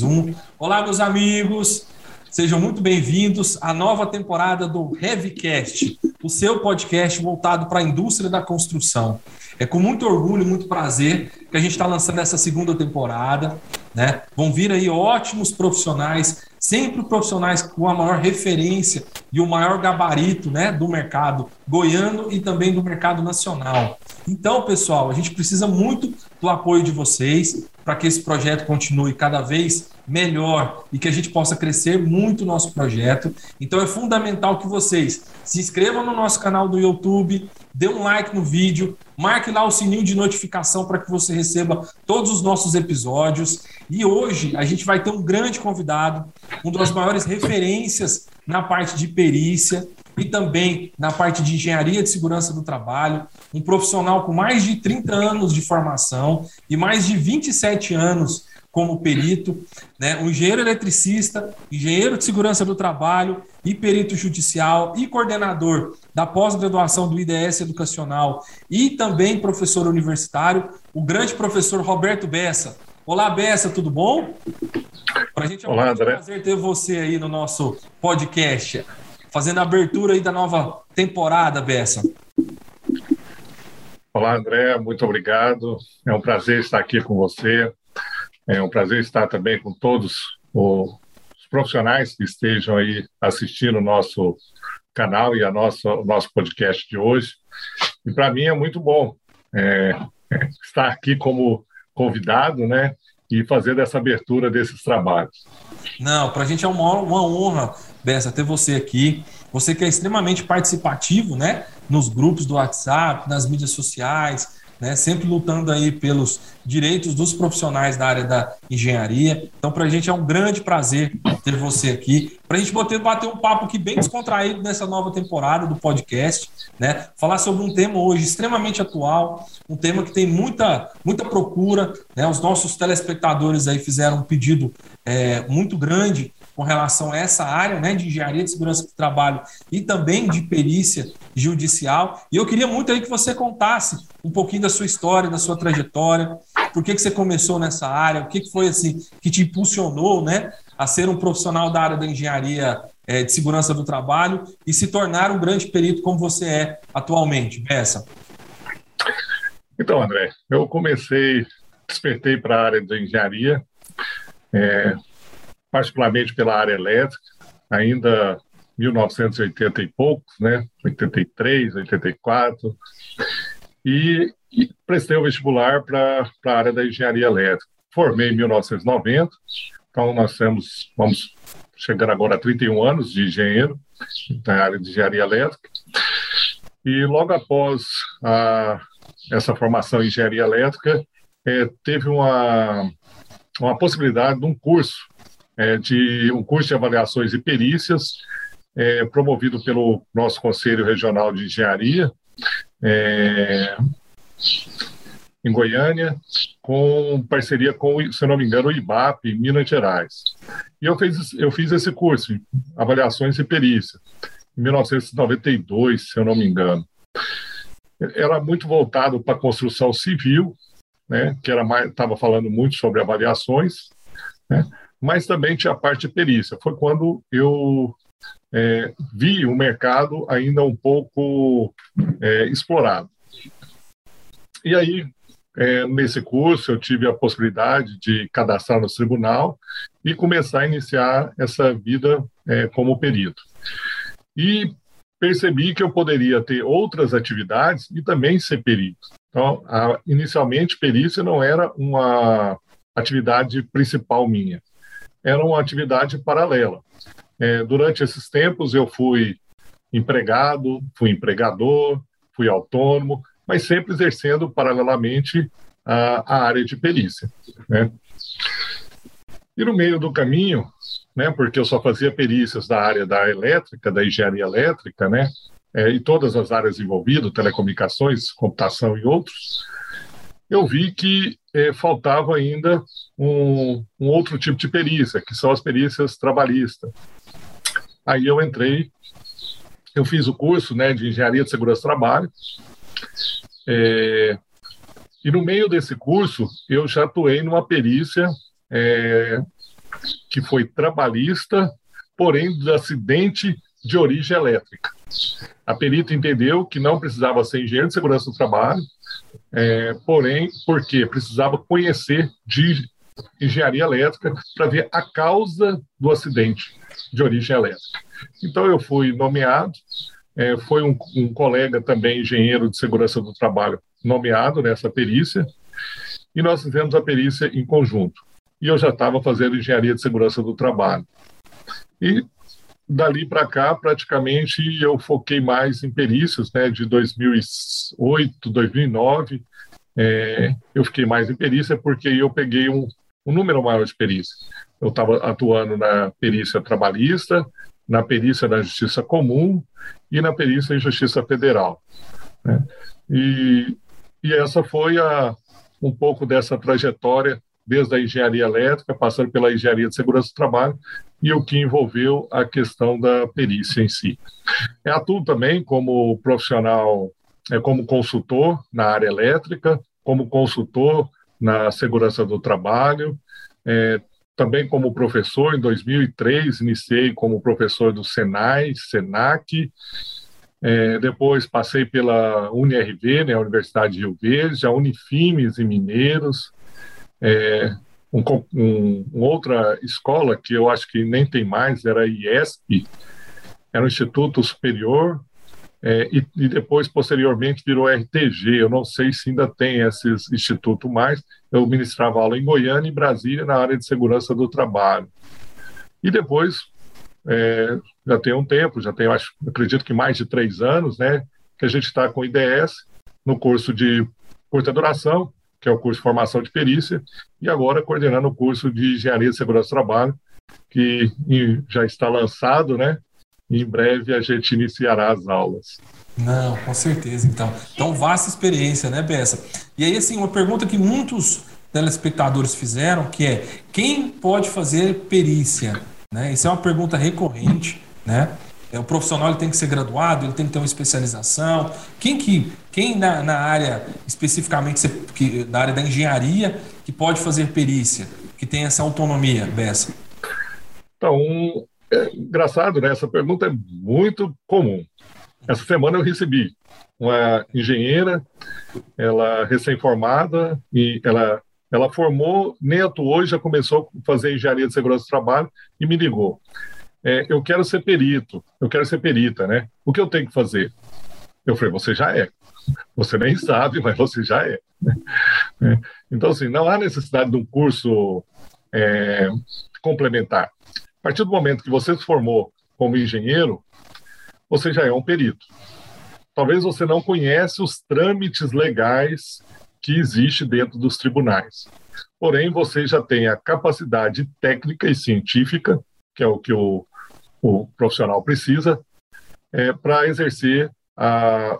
Zoom. Olá, meus amigos. Sejam muito bem-vindos à nova temporada do Heavycast, o seu podcast voltado para a indústria da construção. É com muito orgulho e muito prazer que a gente está lançando essa segunda temporada. Né? Vão vir aí ótimos profissionais, sempre profissionais com a maior referência e o maior gabarito né, do mercado goiano e também do mercado nacional. Então, pessoal, a gente precisa muito do apoio de vocês para que esse projeto continue cada vez melhor e que a gente possa crescer muito o nosso projeto. Então é fundamental que vocês se inscrevam no nosso canal do YouTube, dê um like no vídeo, marque lá o sininho de notificação para que você receba todos os nossos episódios. E hoje a gente vai ter um grande convidado, um das maiores referências na parte de perícia e também na parte de engenharia de segurança do trabalho, um profissional com mais de 30 anos de formação e mais de 27 anos como perito, né? um engenheiro eletricista, engenheiro de segurança do trabalho e perito judicial e coordenador da pós-graduação do IDS Educacional e também professor universitário, o grande professor Roberto Bessa. Olá, Bessa, tudo bom? Para a gente é um Olá, prazer ter você aí no nosso podcast, fazendo a abertura aí da nova temporada, Bessa. Olá, André, muito obrigado. É um prazer estar aqui com você. É um prazer estar também com todos os profissionais que estejam aí assistindo o nosso canal e a nossa, o nosso podcast de hoje. E para mim é muito bom é, estar aqui como convidado, né? E fazer essa abertura desses trabalhos. Não, para a gente é uma, uma honra, Bessa, ter você aqui. Você que é extremamente participativo, né? Nos grupos do WhatsApp, nas mídias sociais, né, sempre lutando aí pelos direitos dos profissionais da área da engenharia. Então, para a gente é um grande prazer ter você aqui, para a gente bater, bater um papo aqui bem descontraído nessa nova temporada do podcast, né? Falar sobre um tema hoje extremamente atual, um tema que tem muita, muita procura, né? Os nossos telespectadores aí fizeram um pedido é, muito grande com relação a essa área né, de engenharia de segurança do trabalho e também de perícia judicial. E eu queria muito aí que você contasse um pouquinho da sua história, da sua trajetória, por que, que você começou nessa área, o que, que foi assim que te impulsionou né, a ser um profissional da área da engenharia é, de segurança do trabalho e se tornar um grande perito como você é atualmente, Bessa. Então, André, eu comecei, despertei para a área da engenharia, é, particularmente pela área elétrica, ainda 1980 e poucos, né? 83, 84, e, e prestei o vestibular para a área da engenharia elétrica. Formei em 1990, então nós temos, vamos chegar agora a 31 anos de engenheiro na área de engenharia elétrica. E logo após a, essa formação em engenharia elétrica, é, teve uma, uma possibilidade de um curso é, de um curso de avaliações e perícias, é, promovido pelo nosso Conselho Regional de Engenharia, é, em Goiânia, com parceria com, se não me engano, o IBAP, em Minas Gerais. E eu fiz, eu fiz esse curso, Avaliações e Perícia, em 1992, se eu não me engano. Era muito voltado para a construção civil, né, que era estava falando muito sobre avaliações, né, mas também tinha a parte de perícia. Foi quando eu é, vi o mercado ainda um pouco é, explorado. E aí, é, nesse curso, eu tive a possibilidade de cadastrar no tribunal e começar a iniciar essa vida é, como perito. E percebi que eu poderia ter outras atividades e também ser perito. Então, a, inicialmente, perícia não era uma atividade principal minha era uma atividade paralela. É, durante esses tempos, eu fui empregado, fui empregador, fui autônomo, mas sempre exercendo paralelamente a, a área de perícia. Né? E no meio do caminho, né, porque eu só fazia perícias da área da elétrica, da engenharia elétrica, né, é, e todas as áreas envolvidas, telecomunicações, computação e outros, eu vi que eh, faltava ainda um, um, outro tipo de perícia, que são as perícias trabalhistas. Aí eu entrei, eu fiz o curso né, de Engenharia de Segurança do Trabalho, é, e no meio desse curso eu já atuei numa perícia é, que foi trabalhista, porém de acidente de origem elétrica. A perita entendeu que não precisava ser engenheiro de segurança do trabalho, é, porém, porque precisava conhecer de engenharia elétrica para ver a causa do acidente de origem elétrica. Então, eu fui nomeado, é, foi um, um colega também, engenheiro de segurança do trabalho, nomeado nessa perícia, e nós fizemos a perícia em conjunto. E eu já estava fazendo engenharia de segurança do trabalho. E dali para cá, praticamente, eu foquei mais em perícias, né, de 2008, 2009, é, eu fiquei mais em perícia porque eu peguei um, um número maior de perícias. Eu estava atuando na perícia trabalhista, na perícia da Justiça Comum e na perícia em Justiça Federal. Né? E, e essa foi a, um pouco dessa trajetória desde a engenharia elétrica, passando pela engenharia de segurança do trabalho e o que envolveu a questão da perícia em si. Eu atuo também como profissional, é, como consultor na área elétrica, como consultor na segurança do trabalho, é, também como professor, em 2003 iniciei como professor do Senai, Senac, é, depois passei pela UniRV, né, Universidade de Rio Verde, a Unifimes em Mineiros, é, um, um, outra escola que eu acho que nem tem mais, era a IESP, era um Instituto Superior, é, e, e, depois, posteriormente, virou RTG. Eu não sei se ainda tem esses institutos mais. Eu ministrava aula em Goiânia e Brasília na área de segurança do trabalho. E depois, é, já tem um tempo, já tem, acho, acredito que mais de três anos, né, que a gente está com o IDS no curso de curta duração, que é o curso de formação de perícia, e agora coordenando o curso de engenharia de segurança do trabalho, que já está lançado, né? E em breve a gente iniciará as aulas. Não, com certeza, então. Então, vasta experiência, né, Bessa? E aí, assim, uma pergunta que muitos telespectadores fizeram, que é, quem pode fazer perícia? Né? Isso é uma pergunta recorrente, né? É, o profissional ele tem que ser graduado, ele tem que ter uma especialização. Quem que, quem na, na área especificamente que, da área da engenharia que pode fazer perícia, que tem essa autonomia, Bessa? Então, é engraçado, né? Essa pergunta é muito comum. Essa semana eu recebi uma engenheira, ela recém-formada e ela ela formou, nem atuou, já começou a fazer engenharia de segurança do trabalho e me ligou é, eu quero ser perito, eu quero ser perita, né? O que eu tenho que fazer? Eu falei, você já é. Você nem sabe, mas você já é. é. Então, assim, não há necessidade de um curso é, complementar. A partir do momento que você se formou como engenheiro, você já é um perito. Talvez você não conhece os trâmites legais que existe dentro dos tribunais. Porém, você já tem a capacidade técnica e científica, que é o que o o profissional precisa é, para exercer a,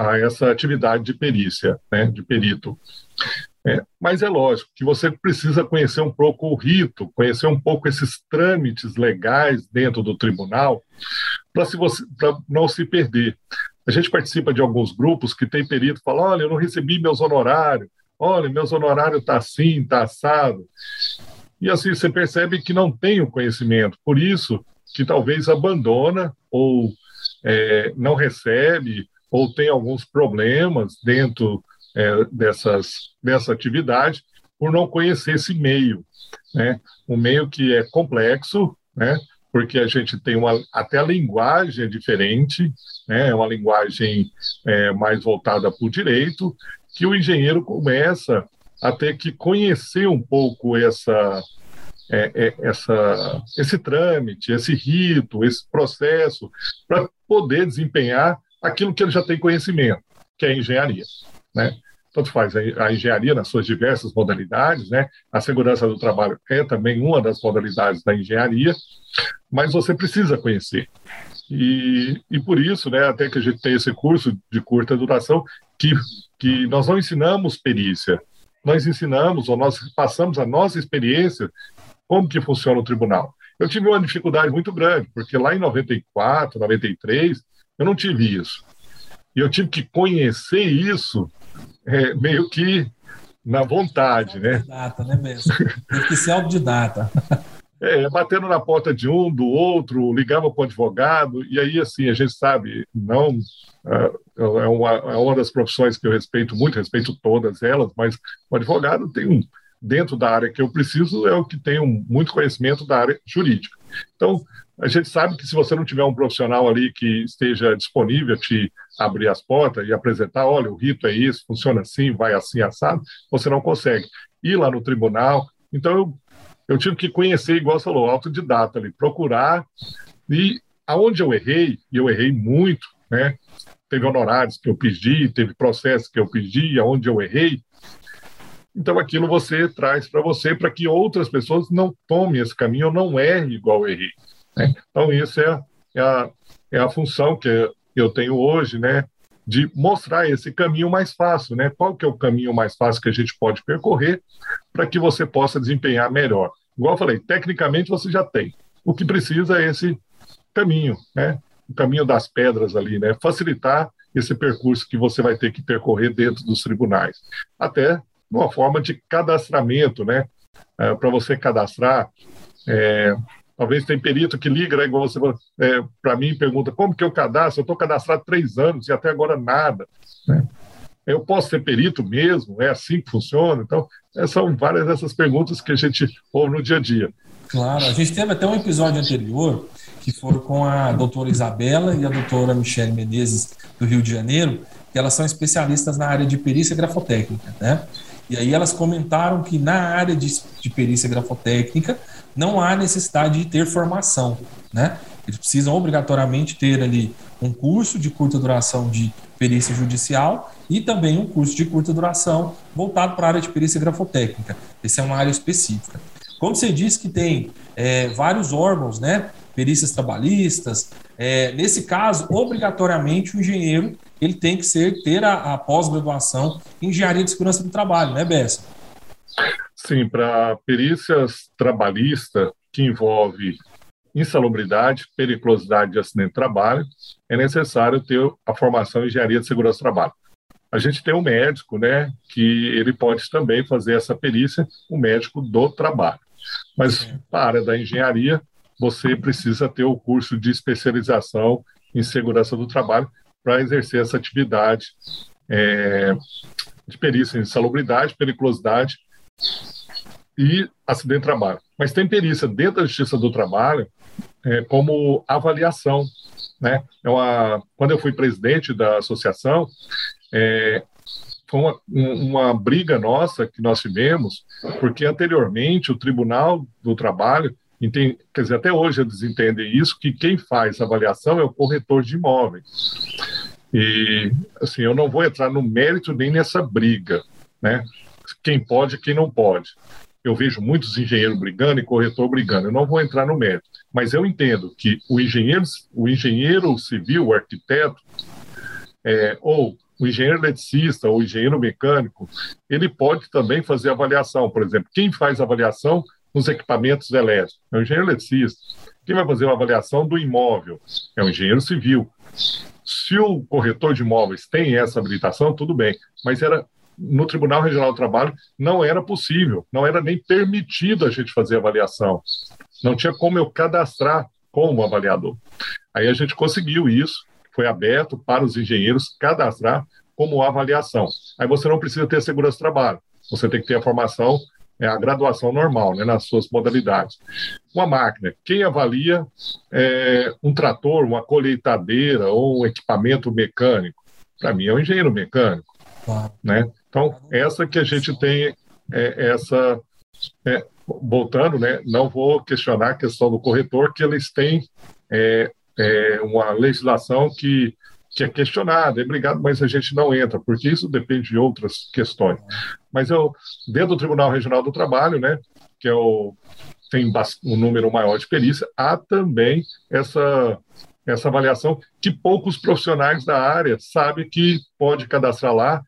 a, essa atividade de perícia, né, de perito. É, mas é lógico que você precisa conhecer um pouco o rito, conhecer um pouco esses trâmites legais dentro do tribunal, para não se perder. A gente participa de alguns grupos que tem perito que fala: olha, eu não recebi meus honorários, olha, meus honorários está assim, está assado. E assim você percebe que não tem o conhecimento. Por isso, que talvez abandona ou é, não recebe ou tem alguns problemas dentro é, dessas, dessa atividade por não conhecer esse meio, né? Um meio que é complexo, né? Porque a gente tem uma até a linguagem é diferente, né? É uma linguagem é, mais voltada para o direito, que o engenheiro começa a ter que conhecer um pouco essa é, é, essa, esse trâmite, esse rito, esse processo, para poder desempenhar aquilo que ele já tem conhecimento, que é a engenharia. Né? Tanto faz a engenharia nas suas diversas modalidades, né? a segurança do trabalho é também uma das modalidades da engenharia, mas você precisa conhecer. E, e por isso, né, até que a gente tem esse curso de curta duração, que, que nós não ensinamos perícia, nós ensinamos, ou nós passamos a nossa experiência como que funciona o tribunal? Eu tive uma dificuldade muito grande, porque lá em 94, 93, eu não tive isso. E eu tive que conhecer isso é, meio que na vontade, né? Autodidata, né mesmo? Teve que ser autodidata. é, batendo na porta de um, do outro, ligava para o advogado, e aí, assim, a gente sabe, não. É, é uma, é uma das profissões que eu respeito muito, respeito todas elas, mas o advogado tem um. Dentro da área que eu preciso, é o que tem um, muito conhecimento da área jurídica. Então, a gente sabe que se você não tiver um profissional ali que esteja disponível a te abrir as portas e apresentar, olha, o rito é isso, funciona assim, vai assim, assado, você não consegue ir lá no tribunal. Então, eu eu tive que conhecer, igual você falou, autodidata ali, procurar. E aonde eu errei, e eu errei muito, né? Teve honorários que eu pedi, teve processos que eu pedi, aonde eu errei. Então, aquilo você traz para você para que outras pessoas não tomem esse caminho ou não errem igual eu errei. Né? Então, isso é, é, a, é a função que eu tenho hoje, né? de mostrar esse caminho mais fácil, né? Qual que é o caminho mais fácil que a gente pode percorrer para que você possa desempenhar melhor. Igual eu falei, tecnicamente você já tem. O que precisa é esse caminho, né? O caminho das pedras ali, né? Facilitar esse percurso que você vai ter que percorrer dentro dos tribunais. Até uma forma de cadastramento, né? É, Para você cadastrar, é, talvez tem perito que liga, né, igual você é, para mim pergunta como que eu cadastro? Eu estou cadastrado três anos e até agora nada. Né? Eu posso ser perito mesmo? É assim que funciona? Então, é, são várias dessas perguntas que a gente ouve no dia a dia. Claro, a gente teve até um episódio anterior que foram com a doutora Isabela e a doutora Michele Menezes do Rio de Janeiro, que elas são especialistas na área de perícia grafotécnica, né? E aí elas comentaram que na área de, de perícia grafotécnica não há necessidade de ter formação, né? Eles precisam obrigatoriamente ter ali um curso de curta duração de perícia judicial e também um curso de curta duração voltado para a área de perícia grafotécnica. Essa é uma área específica. Como você disse que tem é, vários órgãos, né? Perícias trabalhistas. É, nesse caso, obrigatoriamente o engenheiro ele tem que ser ter a, a pós-graduação em engenharia de segurança do trabalho, né, Bessa? Sim, para perícias trabalhistas que envolve insalubridade, periculosidade de acidente de trabalho, é necessário ter a formação em engenharia de segurança do trabalho. A gente tem um médico, né, que ele pode também fazer essa perícia, o um médico do trabalho. Mas para a área da engenharia, você precisa ter o curso de especialização em segurança do trabalho para exercer essa atividade é, de perícia em salubridade, periculosidade e acidente de trabalho. Mas tem perícia dentro da Justiça do Trabalho é, como avaliação. Né? É uma, quando eu fui presidente da associação, é, foi uma, uma briga nossa que nós tivemos, porque anteriormente o Tribunal do Trabalho, entende, quer dizer, até hoje eles entendem isso, que quem faz avaliação é o corretor de imóveis. E, assim, eu não vou entrar no mérito nem nessa briga, né? Quem pode quem não pode. Eu vejo muitos engenheiros brigando e corretor brigando. Eu não vou entrar no mérito, mas eu entendo que o engenheiro, o engenheiro civil, o arquiteto, é, ou o engenheiro eletricista ou engenheiro mecânico, ele pode também fazer avaliação. Por exemplo, quem faz avaliação nos equipamentos elétricos é o engenheiro eletricista. Quem vai fazer a avaliação do imóvel é o engenheiro civil. Se o corretor de imóveis tem essa habilitação, tudo bem, mas era no Tribunal Regional do Trabalho não era possível, não era nem permitido a gente fazer avaliação. Não tinha como eu cadastrar como avaliador. Aí a gente conseguiu isso, foi aberto para os engenheiros cadastrar como avaliação. Aí você não precisa ter segurança do trabalho, você tem que ter a formação, é a graduação normal, né, nas suas modalidades. Uma máquina, quem avalia é, um trator, uma colheitadeira ou um equipamento mecânico? Para mim é um engenheiro mecânico. Né? Então, essa que a gente tem, é, essa. É, voltando, né, não vou questionar a questão do corretor, que eles têm é, é, uma legislação que, que é questionada, é obrigado, mas a gente não entra, porque isso depende de outras questões. Mas eu, dentro do Tribunal Regional do Trabalho, né, que é o, tem um número maior de perícia, há também essa essa avaliação que poucos profissionais da área sabem que pode cadastrar lá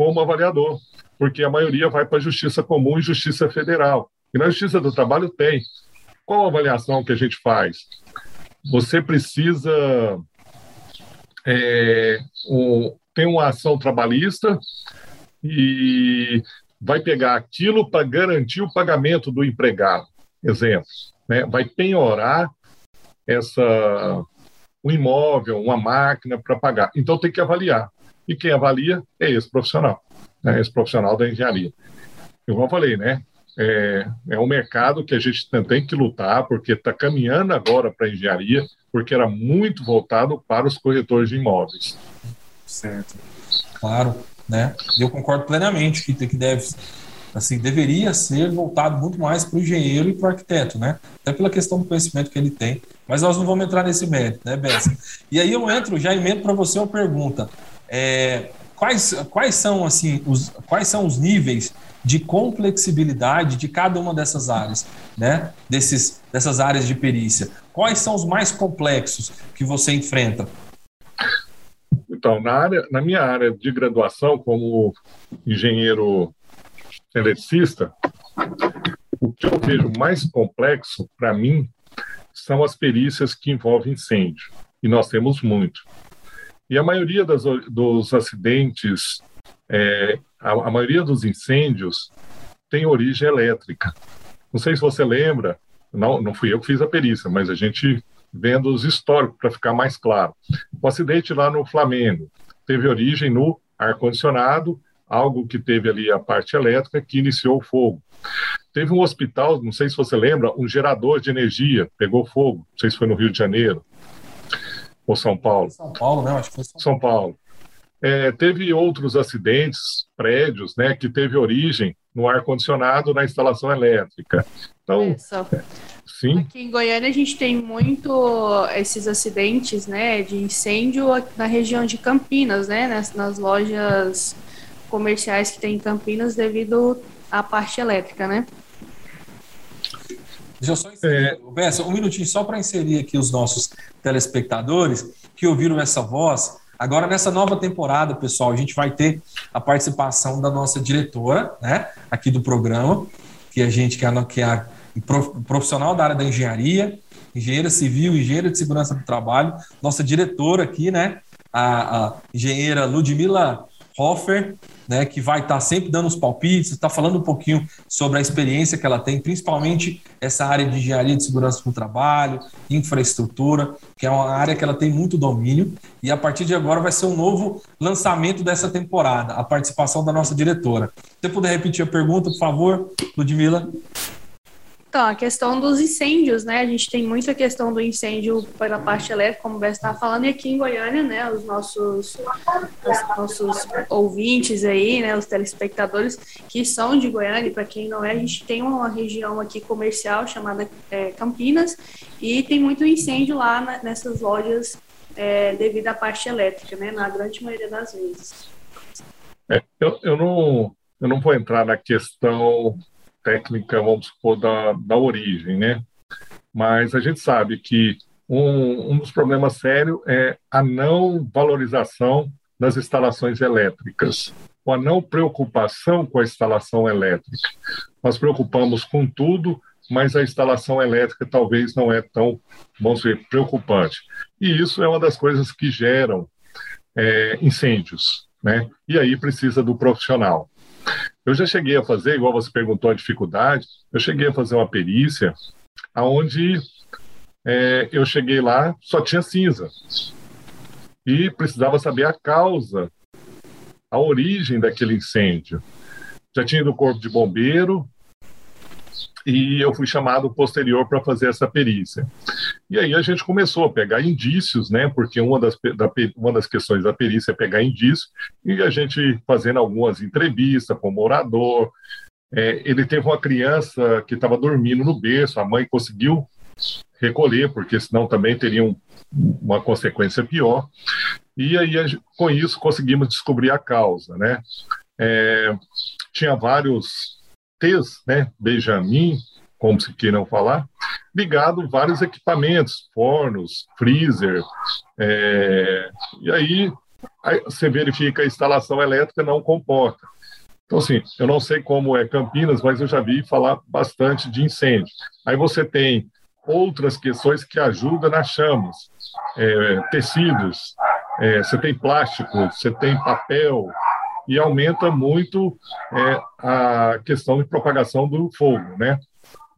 como avaliador, porque a maioria vai para a Justiça Comum e Justiça Federal. E na Justiça do Trabalho tem. Qual a avaliação que a gente faz? Você precisa é, um, tem uma ação trabalhista e vai pegar aquilo para garantir o pagamento do empregado. Exemplo, né, vai penhorar essa um imóvel, uma máquina para pagar. Então tem que avaliar. E quem avalia é esse profissional, né, esse profissional da engenharia. Eu falei, né? É, é um mercado que a gente tem que lutar, porque está caminhando agora para a engenharia, porque era muito voltado para os corretores de imóveis. Certo. Claro, né? Eu concordo plenamente que, que deve, assim, deveria ser voltado muito mais para o engenheiro e para o arquiteto, né? Até pela questão do conhecimento que ele tem. Mas nós não vamos entrar nesse mérito, né, Bessa? E aí eu entro, já emendo para você uma pergunta. É, quais, quais são assim os quais são os níveis de complexibilidade de cada uma dessas áreas, né? Desses, dessas áreas de perícia. Quais são os mais complexos que você enfrenta? Então, na, área, na minha área de graduação como engenheiro eletricista, o que eu vejo mais complexo para mim são as perícias que envolvem incêndio. E nós temos muito. E a maioria das, dos acidentes, é, a, a maioria dos incêndios tem origem elétrica. Não sei se você lembra, não, não fui eu que fiz a perícia, mas a gente vendo os históricos para ficar mais claro. O acidente lá no Flamengo teve origem no ar-condicionado, algo que teve ali a parte elétrica que iniciou o fogo. Teve um hospital, não sei se você lembra, um gerador de energia pegou fogo, não sei se foi no Rio de Janeiro ou São Paulo. São Paulo, né? Acho que foi São, São Paulo. É, teve outros acidentes, prédios, né, que teve origem no ar-condicionado na instalação elétrica. Então, é, sim. Aqui em Goiânia a gente tem muito esses acidentes, né, de incêndio na região de Campinas, né, nas, nas lojas comerciais que tem em Campinas devido à parte elétrica, né? Deixa eu só inserir, é... Bessa, um minutinho só para inserir aqui os nossos telespectadores que ouviram essa voz. Agora, nessa nova temporada, pessoal, a gente vai ter a participação da nossa diretora, né, aqui do programa, que a gente que é, que é a profissional da área da engenharia, engenheira civil, engenheira de segurança do trabalho, nossa diretora aqui, né, a, a engenheira Ludmila Hoffer, né, que vai estar tá sempre dando os palpites, está falando um pouquinho sobre a experiência que ela tem, principalmente essa área de engenharia de segurança do trabalho, infraestrutura, que é uma área que ela tem muito domínio, e a partir de agora vai ser um novo lançamento dessa temporada, a participação da nossa diretora. Se você puder repetir a pergunta, por favor, Ludmila. Então, a questão dos incêndios, né? A gente tem muita questão do incêndio pela parte elétrica, como o Bess estava falando, e aqui em Goiânia, né? Os nossos, os nossos ouvintes aí, né? Os telespectadores que são de Goiânia, para quem não é, a gente tem uma região aqui comercial chamada é, Campinas e tem muito incêndio lá na, nessas lojas é, devido à parte elétrica, né? Na grande maioria das vezes. É, eu, eu, não, eu não vou entrar na questão técnica, vamos supor, da, da origem, né? Mas a gente sabe que um, um dos problemas sérios é a não valorização das instalações elétricas, ou a não preocupação com a instalação elétrica. Nós preocupamos com tudo, mas a instalação elétrica talvez não é tão, vamos dizer, preocupante. E isso é uma das coisas que geram é, incêndios, né? E aí precisa do profissional. Eu já cheguei a fazer, igual você perguntou a dificuldade, eu cheguei a fazer uma perícia aonde é, eu cheguei lá, só tinha cinza. E precisava saber a causa, a origem daquele incêndio. Já tinha ido o corpo de bombeiro, e eu fui chamado posterior para fazer essa perícia. E aí a gente começou a pegar indícios, né? Porque uma das, da, uma das questões da perícia é pegar indícios, e a gente fazendo algumas entrevistas com o morador. É, ele teve uma criança que estava dormindo no berço, a mãe conseguiu recolher, porque senão também teria um, uma consequência pior. E aí, com isso, conseguimos descobrir a causa, né? É, tinha vários T's, né, Benjamin, como se queiram falar, ligado vários equipamentos, fornos, freezer, é, e aí, aí você verifica a instalação elétrica não comporta. Então, assim, eu não sei como é Campinas, mas eu já vi falar bastante de incêndio. Aí você tem outras questões que ajudam nas chamas, é, tecidos, é, você tem plástico, você tem papel, e aumenta muito é, a questão de propagação do fogo, né?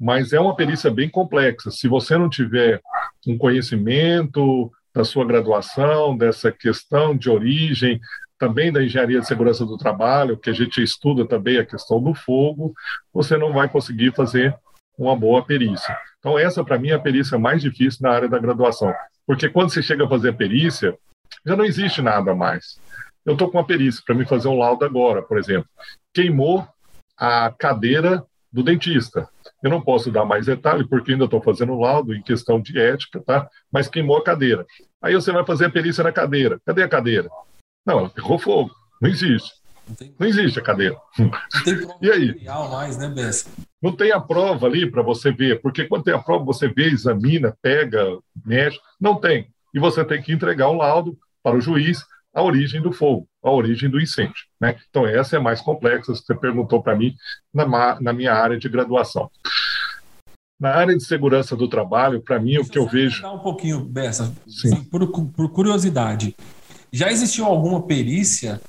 mas é uma perícia bem complexa. Se você não tiver um conhecimento da sua graduação, dessa questão de origem, também da engenharia de segurança do trabalho, que a gente estuda também a questão do fogo, você não vai conseguir fazer uma boa perícia. Então, essa, para mim, é a perícia mais difícil na área da graduação. Porque quando você chega a fazer a perícia, já não existe nada mais. Eu estou com uma perícia para me fazer um laudo agora, por exemplo. Queimou a cadeira do dentista. Eu não posso dar mais detalhe, porque ainda estou fazendo laudo em questão de ética, tá? Mas queimou a cadeira. Aí você vai fazer a perícia na cadeira. Cadê a cadeira? Não, ela pegou fogo. Não existe. Não, tem... não existe a cadeira. Não tem prova e aí? mais, né, Bessa? Não tem a prova ali para você ver, porque quando tem a prova, você vê, examina, pega, mexe. Não tem. E você tem que entregar o laudo para o juiz a origem do fogo, a origem do incêndio. Né? Então, essa é mais complexa, você perguntou para mim, na, na minha área de graduação. Na área de segurança do trabalho, para mim, Deixa o que eu vejo. um pouquinho, Bessa, assim, por, por curiosidade. Já existiu alguma perícia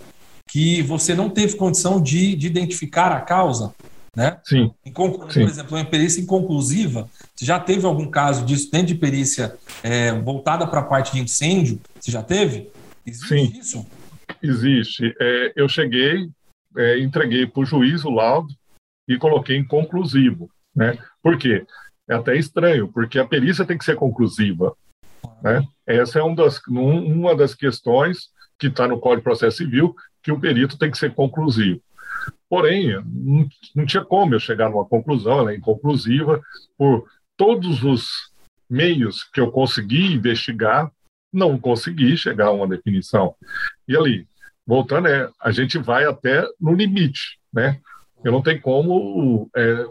que você não teve condição de, de identificar a causa? Né? Sim. Por Sim. exemplo, uma perícia inconclusiva. Você já teve algum caso disso dentro de perícia é, voltada para a parte de incêndio? Você já teve? Existe Sim. isso? Existe. É, eu cheguei, é, entreguei para o juiz o laudo e coloquei inconclusivo. Né? Por quê? É até estranho, porque a perícia tem que ser conclusiva. Né? Essa é um das, uma das questões que está no Código de Processo Civil, que o perito tem que ser conclusivo. Porém, não, não tinha como eu chegar numa conclusão, ela é inconclusiva, por todos os meios que eu consegui investigar, não consegui chegar a uma definição. E ali, voltando, é, a gente vai até no limite, né? Eu não tenho como é,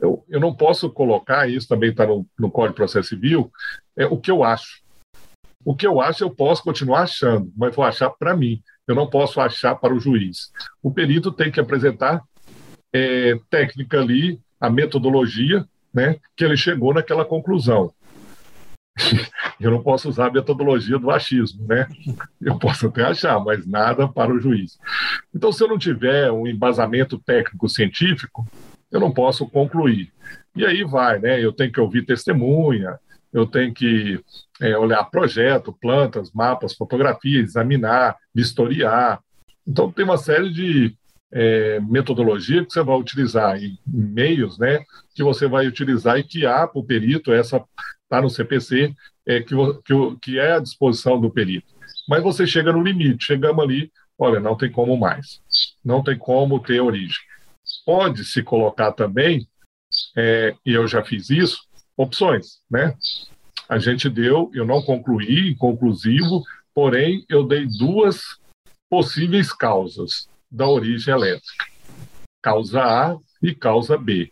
eu, eu não posso colocar, isso também está no, no Código de Processo Civil, é o que eu acho. O que eu acho, eu posso continuar achando, mas vou achar para mim. Eu não posso achar para o juiz. O perito tem que apresentar é, técnica ali, a metodologia, né, que ele chegou naquela conclusão. eu não posso usar a metodologia do achismo, né? Eu posso até achar, mas nada para o juiz. Então, se eu não tiver um embasamento técnico científico, eu não posso concluir. E aí vai, né? Eu tenho que ouvir testemunha, eu tenho que é, olhar projeto, plantas, mapas, fotografias, examinar, vistoriar. Então, tem uma série de é, metodologia que você vai utilizar e meios, né, que você vai utilizar e que há para o perito, essa está no CPC, é, que, que, que é à disposição do perito. Mas você chega no limite, chegamos ali, olha, não tem como mais, não tem como ter origem pode se colocar também, é, e eu já fiz isso, opções, né? A gente deu, eu não concluí, conclusivo, porém eu dei duas possíveis causas da origem elétrica, causa A e causa B.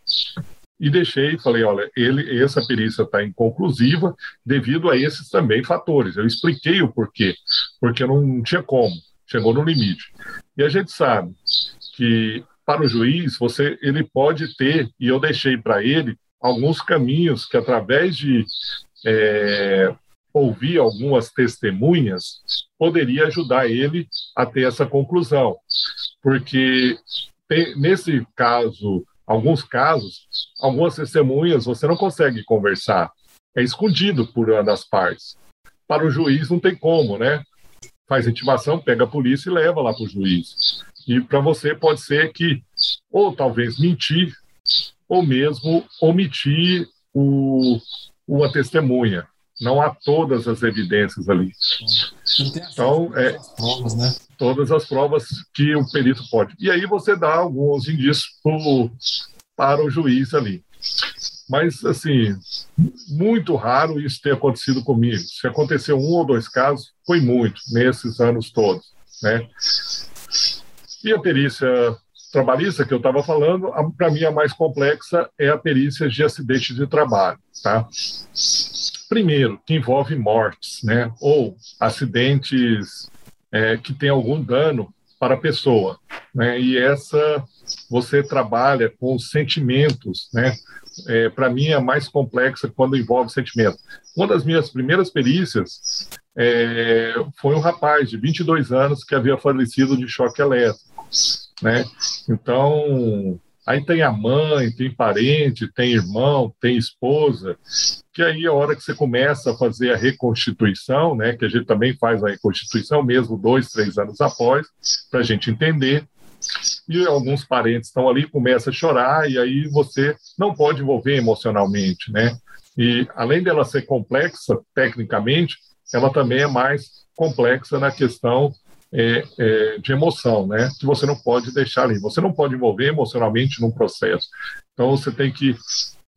E deixei, falei, olha, ele, essa perícia está inconclusiva devido a esses também fatores. Eu expliquei o porquê, porque não tinha como, chegou no limite. E a gente sabe que para o juiz, você, ele pode ter, e eu deixei para ele, alguns caminhos que, através de é, ouvir algumas testemunhas, poderia ajudar ele a ter essa conclusão. Porque, tem, nesse caso, alguns casos, algumas testemunhas você não consegue conversar, é escondido por uma das partes. Para o juiz não tem como, né? Faz intimação, pega a polícia e leva lá para o juiz. E para você pode ser que, ou talvez mentir, ou mesmo omitir o, uma testemunha. Não há todas as evidências ali. Então, é, provas, né? todas as provas que o perito pode. E aí você dá alguns indícios pro, para o juiz ali. Mas, assim, muito raro isso ter acontecido comigo. Se aconteceu um ou dois casos, foi muito, nesses anos todos. Né? E a perícia trabalhista que eu estava falando, para mim a mais complexa é a perícia de acidente de trabalho, tá? Primeiro, que envolve mortes, né? Ou acidentes é, que tem algum dano para a pessoa, né? E essa você trabalha com sentimentos, né? É, para mim é mais complexa quando envolve sentimento. Uma das minhas primeiras perícias é, foi um rapaz de 22 anos que havia falecido de choque elétrico. Né? Então, Aí tem a mãe, tem parente, tem irmão, tem esposa, que aí é a hora que você começa a fazer a reconstituição, né, que a gente também faz a reconstituição mesmo dois, três anos após, para a gente entender. E alguns parentes estão ali, começa a chorar, e aí você não pode envolver emocionalmente, né? E além dela ser complexa tecnicamente, ela também é mais complexa na questão é, é, de emoção, né? Que você não pode deixar ali. Você não pode envolver emocionalmente num processo. Então você tem que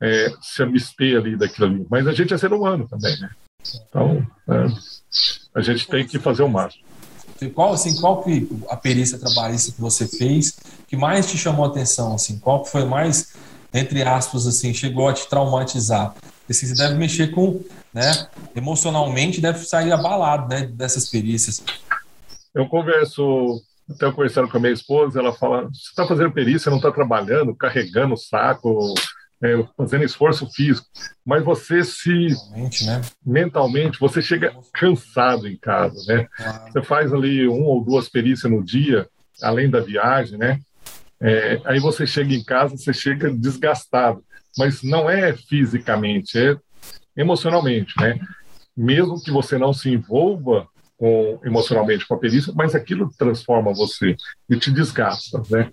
é, se abster ali daquilo ali. Mas a gente é ser humano também, né? Então é, a gente tem que fazer o máximo. Qual assim, qual que a perícia trabalhista que você fez que mais te chamou a atenção assim? Qual que foi mais entre aspas assim, chegou a te traumatizar? Assim, você deve mexer com, né, emocionalmente deve sair abalado, né, dessas perícias. Eu converso, até conversando com a minha esposa, ela fala: você está fazendo perícia, não está trabalhando, carregando o saco, é, fazendo esforço físico, mas você se mentalmente, né? mentalmente você chega cansado em casa, né? Claro. Você faz ali um ou duas perícias no dia, além da viagem, né? É, aí você chega em casa, você chega desgastado, mas não é fisicamente, é emocionalmente, né? Mesmo que você não se envolva com, emocionalmente com a perícia, mas aquilo transforma você e te desgasta, né?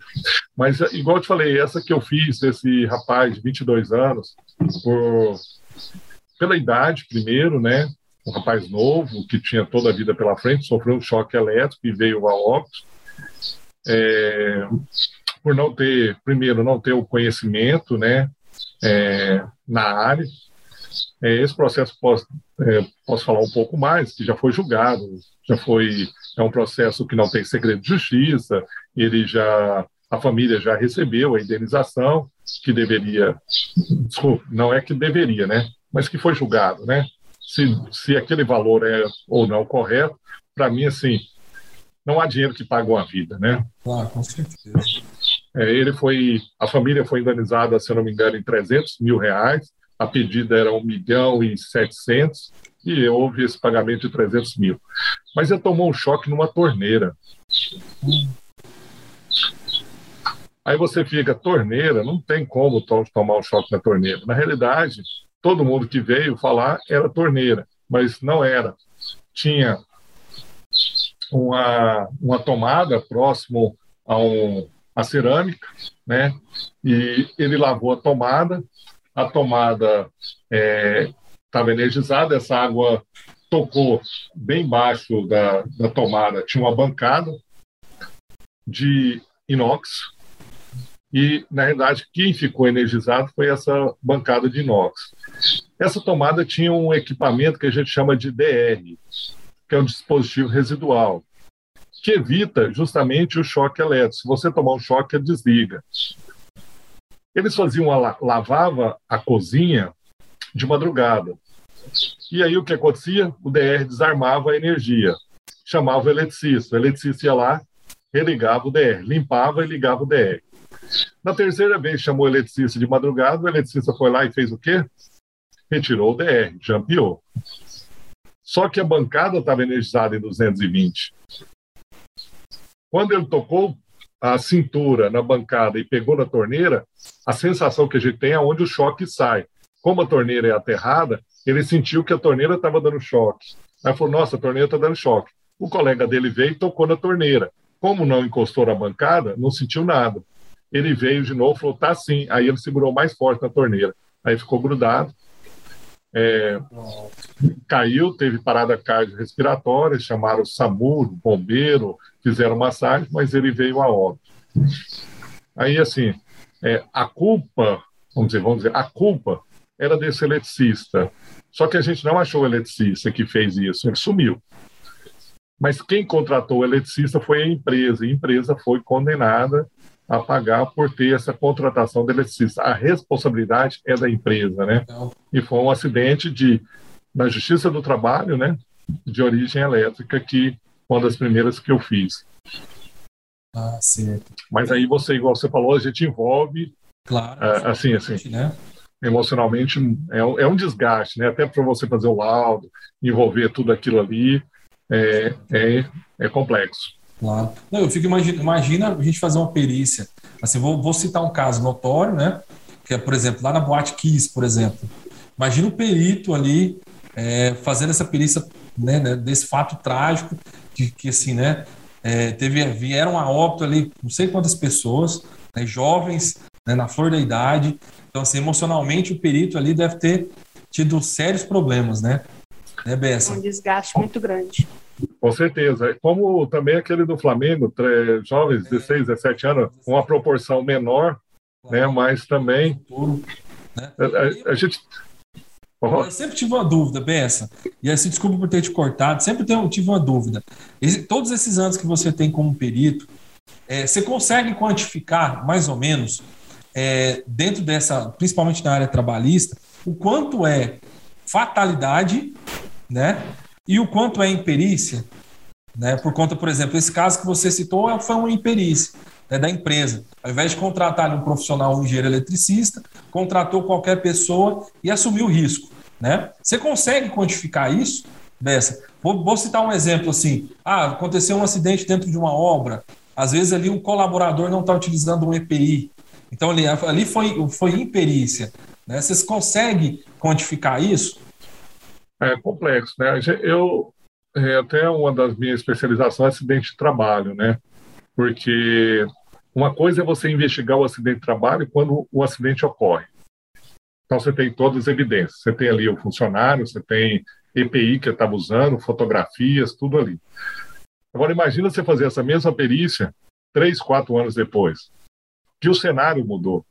Mas, igual eu te falei, essa que eu fiz desse rapaz de 22 anos, por, pela idade, primeiro, né? Um rapaz novo, que tinha toda a vida pela frente, sofreu um choque elétrico e veio a óbito. É, por não ter, primeiro, não ter o conhecimento, né? É, na área, é, esse processo é, posso falar um pouco mais, que já foi julgado, já foi é um processo que não tem segredo de justiça, ele já a família já recebeu a indenização que deveria, não é que deveria, né? Mas que foi julgado, né? Se, se aquele valor é ou não correto, para mim assim, não há dinheiro que pague uma vida, né? Claro, com certeza. É, ele foi, a família foi indenizada, se eu não me engano, em 300 mil reais a pedida era 1 milhão e 700 e houve esse pagamento de 300 mil. Mas ele tomou um choque numa torneira. Aí você fica, torneira, não tem como tomar um choque na torneira. Na realidade, todo mundo que veio falar era torneira, mas não era. Tinha uma, uma tomada próximo a, um, a cerâmica, né? E ele lavou a tomada, a tomada estava é, energizada, essa água tocou bem baixo da, da tomada, tinha uma bancada de inox, e, na realidade, quem ficou energizado foi essa bancada de inox. Essa tomada tinha um equipamento que a gente chama de DR, que é um dispositivo residual, que evita justamente o choque elétrico. Se você tomar um choque, ele desliga. Eles faziam a, lavava a cozinha de madrugada. E aí o que acontecia? O DR desarmava a energia. Chamava o eletricista. O eletricista ia lá, religava o DR, limpava e ligava o DR. Na terceira vez chamou o eletricista de madrugada, o eletricista foi lá e fez o quê? Retirou o DR, jampeou. Só que a bancada estava energizada em 220. Quando ele tocou a cintura na bancada e pegou na torneira, a sensação que a gente tem é onde o choque sai. Como a torneira é aterrada, ele sentiu que a torneira estava dando choque. Aí falou: Nossa, a torneira está dando choque. O colega dele veio e tocou na torneira. Como não encostou na bancada, não sentiu nada. Ele veio de novo falou: Tá sim. Aí ele segurou mais forte na torneira. Aí ficou grudado. É, caiu, teve parada cardiorrespiratória, chamaram o SAMU, o bombeiro, fizeram massagem, mas ele veio a óbito. Aí, assim, é, a culpa, vamos dizer, vamos dizer, a culpa era desse eletricista. Só que a gente não achou o eletricista que fez isso, ele sumiu. Mas quem contratou o eletricista foi a empresa, e a empresa foi condenada a pagar por ter essa contratação do eletricista. A responsabilidade é da empresa, né? E foi um acidente de na Justiça do Trabalho, né, de origem elétrica que uma das primeiras que eu fiz. Ah, certo. Mas aí você, igual você falou, a gente envolve, claro, é, assim, assim, né? emocionalmente é um, é um desgaste, né? Até para você fazer o laudo, envolver tudo aquilo ali, é, é, é complexo. Claro. Não, eu fico imagina, imagina a gente fazer uma perícia Assim, vou, vou citar um caso notório, né? Que é, por exemplo, lá na Boate Kiss, por exemplo. Imagina o perito ali é, fazendo essa perícia né, né, desse fato trágico que, que assim, né? É, teve, vieram a óbito ali não sei quantas pessoas, né, jovens, né, na flor da idade. Então, assim, emocionalmente o perito ali deve ter tido sérios problemas, né? Né, Bessa? Um desgaste muito grande. Com certeza. Como também aquele do Flamengo, jovens, 16, 17 anos, uma proporção menor, né, mas também. Né? A, a, a gente eu sempre tive uma dúvida, Bessa, e assim, desculpa por ter te cortado, sempre tenho, tive uma dúvida. Todos esses anos que você tem como perito, é, você consegue quantificar, mais ou menos, é, dentro dessa, principalmente na área trabalhista, o quanto é fatalidade, né? E o quanto é imperícia, né? Por conta, por exemplo, esse caso que você citou foi uma imperícia né, da empresa. Ao invés de contratar um profissional, um engenheiro eletricista, contratou qualquer pessoa e assumiu o risco. Né? Você consegue quantificar isso? Dessa? Vou, vou citar um exemplo assim. Ah, aconteceu um acidente dentro de uma obra. Às vezes ali um colaborador não está utilizando um EPI. Então ali, ali foi, foi imperícia. Né? Vocês conseguem quantificar isso? É complexo, né? Eu é, até uma das minhas especializações é acidente de trabalho, né? Porque uma coisa é você investigar o acidente de trabalho quando o acidente ocorre. Então você tem todas as evidências. Você tem ali o funcionário, você tem EPI que estava usando, fotografias, tudo ali. Agora imagina você fazer essa mesma perícia três, quatro anos depois, que o cenário mudou.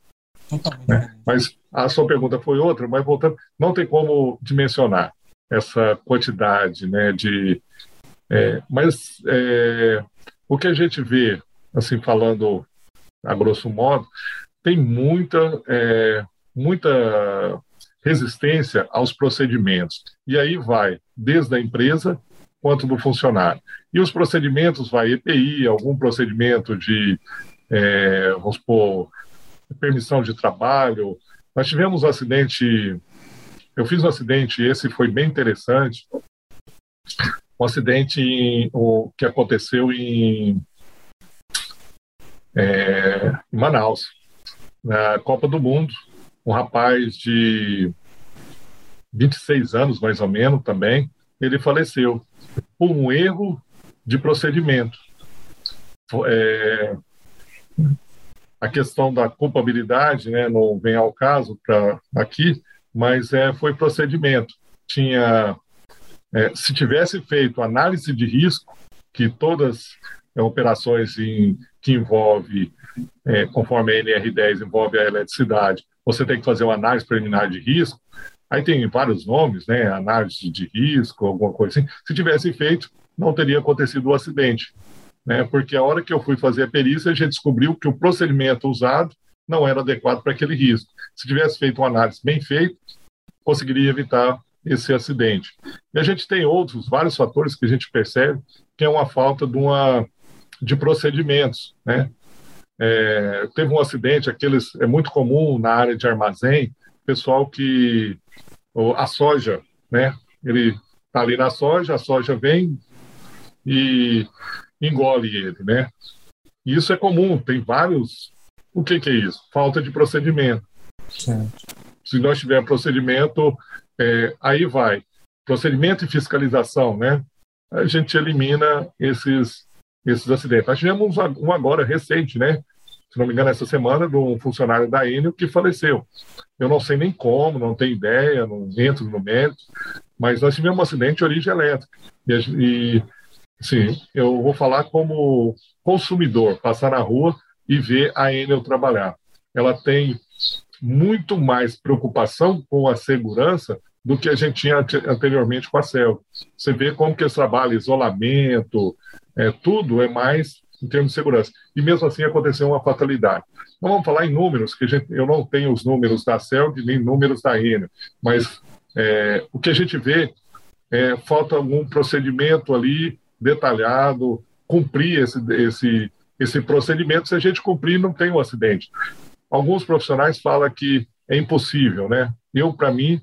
Né? Mas a sua pergunta foi outra, mas voltando, não tem como dimensionar essa quantidade, né? De, é, mas é, o que a gente vê, assim falando a grosso modo, tem muita, é, muita resistência aos procedimentos. E aí vai desde a empresa quanto do funcionário. E os procedimentos vai EPI, algum procedimento de, é, vamos supor, permissão de trabalho. Nós tivemos um acidente, eu fiz um acidente, esse foi bem interessante, um acidente em, o, que aconteceu em é, em Manaus, na Copa do Mundo. Um rapaz de 26 anos, mais ou menos, também, ele faleceu por um erro de procedimento. É, a questão da culpabilidade né, não vem ao caso para aqui, mas é, foi procedimento. Tinha, é, se tivesse feito análise de risco, que todas é, operações em, que envolve, é, conforme a NR10 envolve a eletricidade, você tem que fazer uma análise preliminar de risco. Aí tem vários nomes, né? Análise de risco, alguma coisa assim. Se tivesse feito, não teria acontecido o acidente, né? Porque a hora que eu fui fazer a perícia, a gente descobriu que o procedimento usado não era adequado para aquele risco. Se tivesse feito uma análise bem feita, conseguiria evitar esse acidente. E a gente tem outros, vários fatores que a gente percebe que é uma falta de uma de procedimentos, né? É, teve um acidente, aqueles é muito comum na área de armazém, pessoal que a soja, né? Ele está ali na soja, a soja vem e engole ele, né? E isso é comum, tem vários. O que, que é isso? Falta de procedimento. Se nós tivermos procedimento, é, aí vai. Procedimento e fiscalização, né? A gente elimina esses esses acidentes. Nós tivemos um agora recente, né? Se não me engano, essa semana, de um funcionário da Enel que faleceu. Eu não sei nem como, não tenho ideia, não entro no mérito, mas nós tivemos um acidente de origem elétrica. E, e sim, eu vou falar como consumidor, passar na rua e ver a Enel trabalhar. Ela tem muito mais preocupação com a segurança do que a gente tinha anteriormente com a CEL. Você vê como que eles trabalham isolamento, é, tudo é mais em termos de segurança. E mesmo assim aconteceu uma fatalidade. Não vamos falar em números, que gente, eu não tenho os números da CELG nem números da Enel, mas é, o que a gente vê é falta algum procedimento ali detalhado, cumprir esse, esse, esse procedimento. Se a gente cumprir, não tem um acidente. Alguns profissionais falam que é impossível, né? Eu, para mim,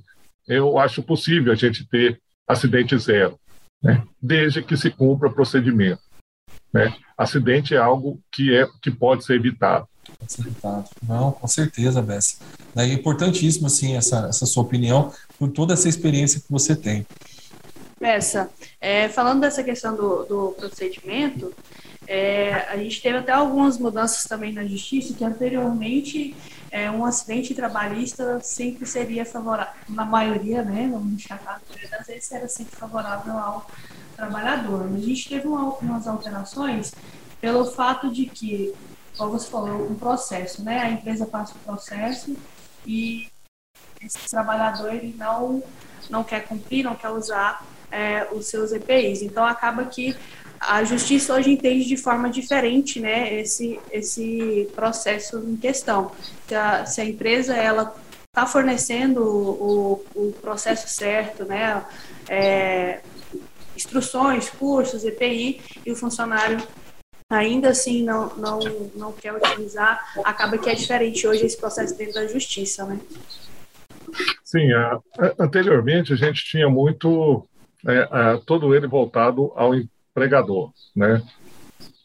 eu acho possível a gente ter acidente zero né? desde que se cumpra o procedimento. Né? Acidente é algo que, é, que pode ser evitado. pode ser evitado. Não, com certeza, Bessa. É importantíssimo, assim, essa, essa sua opinião, por toda essa experiência que você tem. Bessa, é, falando dessa questão do, do procedimento, é, a gente teve até algumas mudanças também na justiça, que anteriormente é, um acidente trabalhista sempre seria favorável, na maioria, né, vamos claro, às vezes era sempre favorável ao trabalhador. Mas a gente teve uma, umas alterações pelo fato de que, como você falou, um processo, né, a empresa passa o processo e esse trabalhador ele não, não quer cumprir, não quer usar é, os seus EPIs. Então acaba que a justiça hoje entende de forma diferente né, esse, esse processo em questão. Se a, se a empresa ela está fornecendo o, o, processo certo, né, é, instruções, cursos, EPI, e o funcionário ainda assim não, não, não quer utilizar, acaba que é diferente hoje esse processo dentro da justiça, né? Sim, a, a, anteriormente a gente tinha muito, é, a, todo ele voltado ao empregador, né?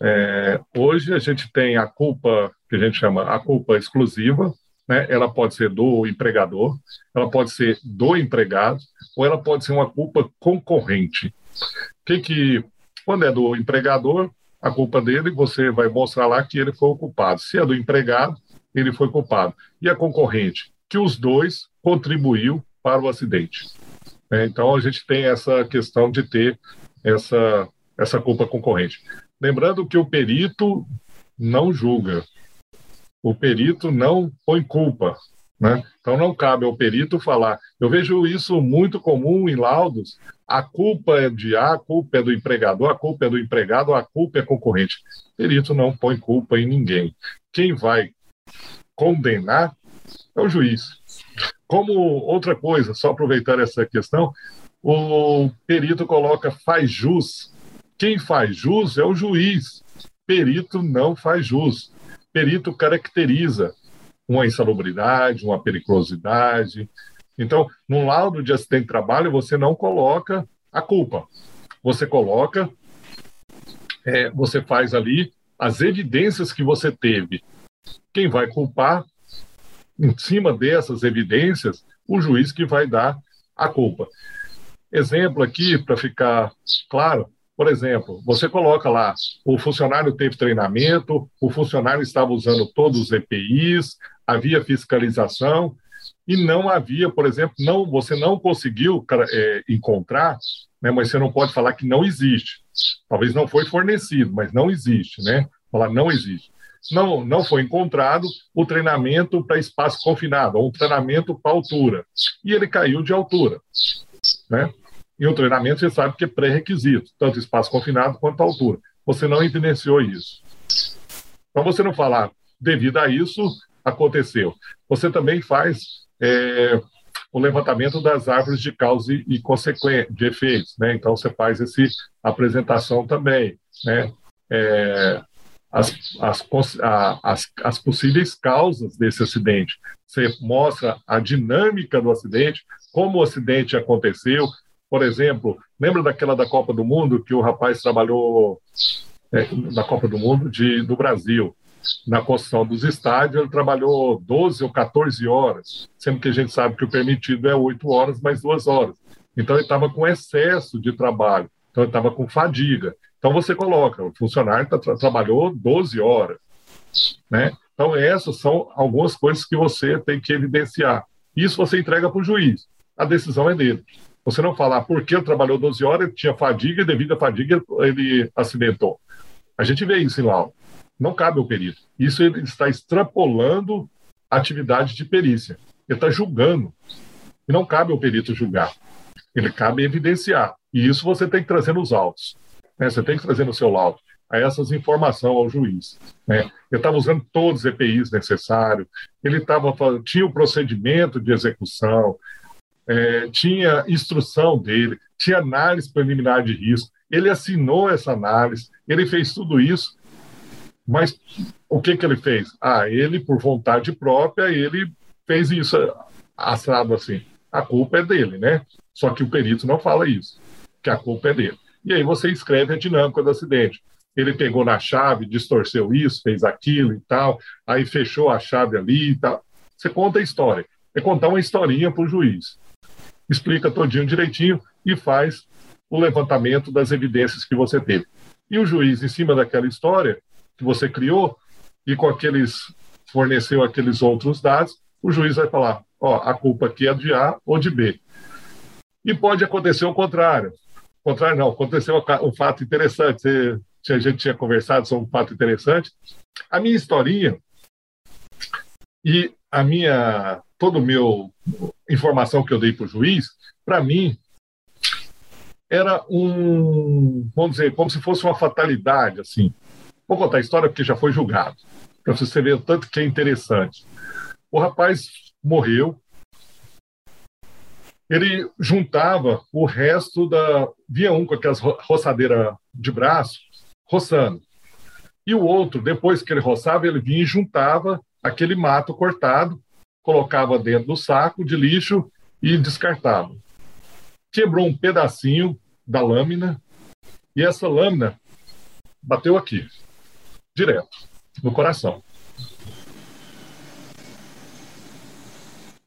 É, hoje a gente tem a culpa que a gente chama a culpa exclusiva, né? Ela pode ser do empregador, ela pode ser do empregado, ou ela pode ser uma culpa concorrente. Que que quando é do empregador, a culpa dele, você vai mostrar lá que ele foi o culpado. Se é do empregado, ele foi culpado. E a concorrente, que os dois contribuiu para o acidente. É, então a gente tem essa questão de ter essa essa culpa concorrente. Lembrando que o perito não julga, o perito não põe culpa. Né? Então não cabe ao perito falar. Eu vejo isso muito comum em laudos. A culpa é de A, a culpa é do empregador, a culpa é do empregado, a culpa é concorrente. O perito não põe culpa em ninguém. Quem vai condenar é o juiz. Como outra coisa, só aproveitando essa questão, o perito coloca faz jus quem faz jus é o juiz. Perito não faz jus. Perito caracteriza uma insalubridade, uma periculosidade. Então, num laudo de acidente de trabalho, você não coloca a culpa. Você coloca, é, você faz ali as evidências que você teve. Quem vai culpar, em cima dessas evidências, o juiz que vai dar a culpa. Exemplo aqui, para ficar claro, por exemplo, você coloca lá, o funcionário teve treinamento, o funcionário estava usando todos os EPIs, havia fiscalização, e não havia, por exemplo, não, você não conseguiu é, encontrar, né, mas você não pode falar que não existe. Talvez não foi fornecido, mas não existe, né? Falar não existe. Não, não foi encontrado o treinamento para espaço confinado, ou um treinamento para altura. E ele caiu de altura, né? E o treinamento você sabe que é pré-requisito, tanto espaço confinado quanto altura. Você não evidenciou isso. Então você não falar, devido a isso, aconteceu. Você também faz é, o levantamento das árvores de causa e consequência, de efeitos. Né? Então você faz essa apresentação também. Né? É, as, as, as, as possíveis causas desse acidente. Você mostra a dinâmica do acidente, como o acidente aconteceu, por exemplo, lembra daquela da Copa do Mundo que o rapaz trabalhou é, na Copa do Mundo de, do Brasil? Na construção dos estádios, ele trabalhou 12 ou 14 horas, sendo que a gente sabe que o permitido é 8 horas mais 2 horas. Então, ele estava com excesso de trabalho, então, ele estava com fadiga. Então, você coloca, o funcionário tá, tra trabalhou 12 horas. Né? Então, essas são algumas coisas que você tem que evidenciar. Isso você entrega para o juiz. A decisão é dele. Você não falar porque ele trabalhou 12 horas, tinha fadiga e devido à fadiga ele acidentou. A gente vê isso em laudo. Não cabe ao perito. Isso ele está extrapolando a atividade de perícia. Ele está julgando. E não cabe ao perito julgar. Ele cabe evidenciar. E isso você tem que trazer nos autos. Né? Você tem que trazer no seu laudo a essas informações ao juiz. Né? Ele estava usando todos os EPIs necessários, ele tava, tinha o procedimento de execução, é, tinha instrução dele, tinha análise preliminar de risco, ele assinou essa análise, ele fez tudo isso, mas o que, que ele fez? Ah, ele, por vontade própria, ele fez isso assado assim. A culpa é dele, né? Só que o perito não fala isso, que a culpa é dele. E aí você escreve a dinâmica do acidente. ele pegou na chave, distorceu isso, fez aquilo e tal, aí fechou a chave ali e tal. Você conta a história. É contar uma historinha para o juiz. Explica todinho direitinho e faz o levantamento das evidências que você teve. E o juiz, em cima daquela história que você criou e com aqueles forneceu aqueles outros dados, o juiz vai falar: ó, a culpa aqui é de A ou de B. E pode acontecer o contrário. O contrário não, aconteceu um fato interessante. A gente tinha conversado sobre um fato interessante. A minha historinha e a minha todo meu informação que eu dei para o juiz, para mim era um, vamos dizer, como se fosse uma fatalidade, assim. Vou contar a história porque já foi julgado, para você ver o tanto que é interessante. O rapaz morreu, ele juntava o resto da. Via um com aquelas roçadeiras de braço, roçando. E o outro, depois que ele roçava, ele vinha e juntava aquele mato cortado, colocava dentro do saco de lixo e descartava. Quebrou um pedacinho da lâmina e essa lâmina bateu aqui, direto, no coração.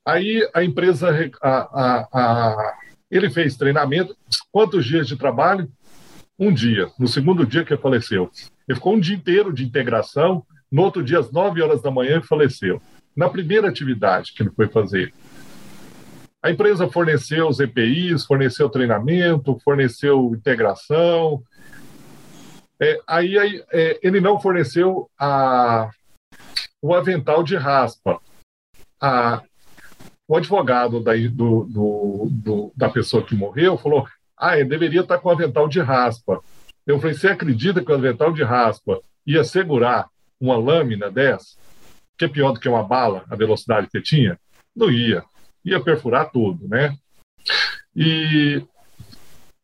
Aí a empresa, a, a, a, ele fez treinamento. Quantos dias de trabalho? Um dia. No segundo dia que ele faleceu. Ele ficou um dia inteiro de integração. No outro dia, às 9 horas da manhã, ele faleceu. Na primeira atividade que ele foi fazer. A empresa forneceu os EPIs, forneceu treinamento, forneceu integração. É, aí, aí é, ele não forneceu a, o avental de raspa. A, o advogado da, do, do, do, da pessoa que morreu falou: ah, ele deveria estar com o avental de raspa. Eu falei: você acredita que o avental de raspa ia segurar uma lâmina dessa, que é pior do que uma bala, a velocidade que tinha? Não ia. Ia perfurar tudo, né? E,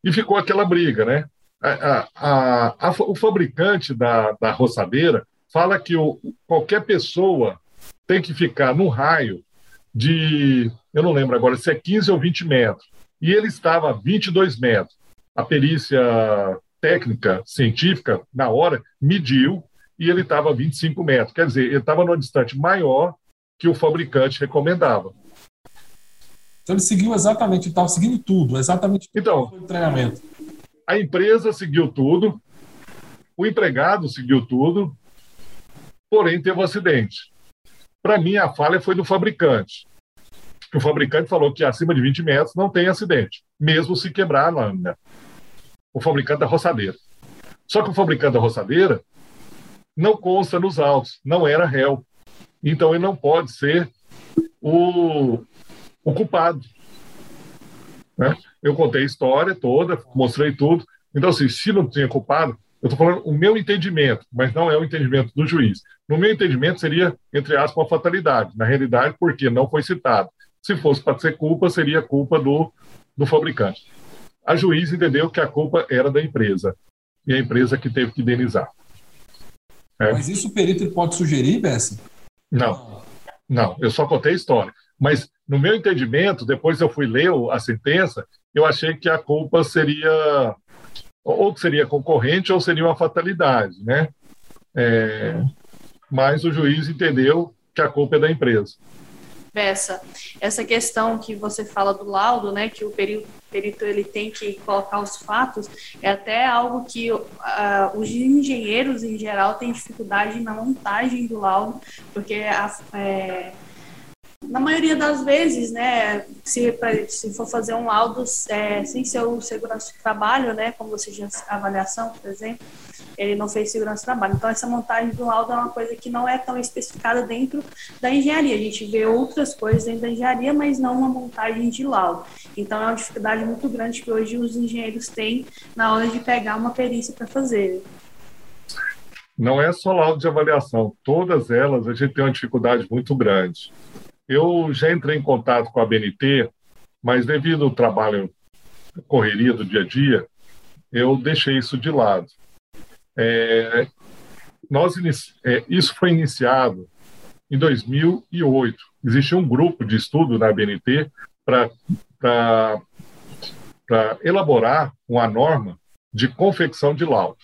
e ficou aquela briga, né? A, a, a, o fabricante da, da roçadeira fala que o, qualquer pessoa tem que ficar no raio de, eu não lembro agora se é 15 ou 20 metros, e ele estava a 22 metros. A perícia técnica, científica, na hora, mediu e ele estava a 25 metros. Quer dizer, ele estava numa distância maior que o fabricante recomendava. Então ele seguiu exatamente, estava seguindo tudo, exatamente tudo então, o treinamento. A empresa seguiu tudo, o empregado seguiu tudo, porém teve um acidente. Para mim, a falha foi do fabricante. O fabricante falou que acima de 20 metros não tem acidente, mesmo se quebrar a lâmina. O fabricante da roçadeira. Só que o fabricante da roçadeira não consta nos autos, não era réu. Então ele não pode ser o, o culpado. Né? Eu contei a história toda, mostrei tudo. Então, assim, se não tinha culpado, eu estou falando o meu entendimento, mas não é o entendimento do juiz. No meu entendimento, seria, entre aspas, uma fatalidade. Na realidade, porque não foi citado. Se fosse para ser culpa, seria culpa do, do fabricante. A juiz entendeu que a culpa era da empresa. E a empresa que teve que indenizar. É. Mas isso o perito pode sugerir, Bessi? Não. Não, eu só contei a história. Mas, no meu entendimento, depois eu fui ler a sentença, eu achei que a culpa seria ou seria concorrente ou seria uma fatalidade, né? É, mas o juiz entendeu que a culpa é da empresa. Essa, essa questão que você fala do laudo, né, que o perito, perito ele tem que colocar os fatos, é até algo que uh, os engenheiros em geral têm dificuldade na montagem do laudo, porque a, é, na maioria das vezes, né, se, se for fazer um laudo é, sem ser o segurança de trabalho, né, como você já avaliação, por exemplo, ele não fez segurança de trabalho. Então, essa montagem do laudo é uma coisa que não é tão especificada dentro da engenharia. A gente vê outras coisas dentro da engenharia, mas não uma montagem de laudo. Então, é uma dificuldade muito grande que hoje os engenheiros têm na hora de pegar uma perícia para fazer. Não é só laudo de avaliação, todas elas a gente tem uma dificuldade muito grande. Eu já entrei em contato com a BNT, mas devido ao trabalho, correria do dia a dia, eu deixei isso de lado. É, nós, é, isso foi iniciado em 2008. Existia um grupo de estudo na BNT para elaborar uma norma de confecção de laudo.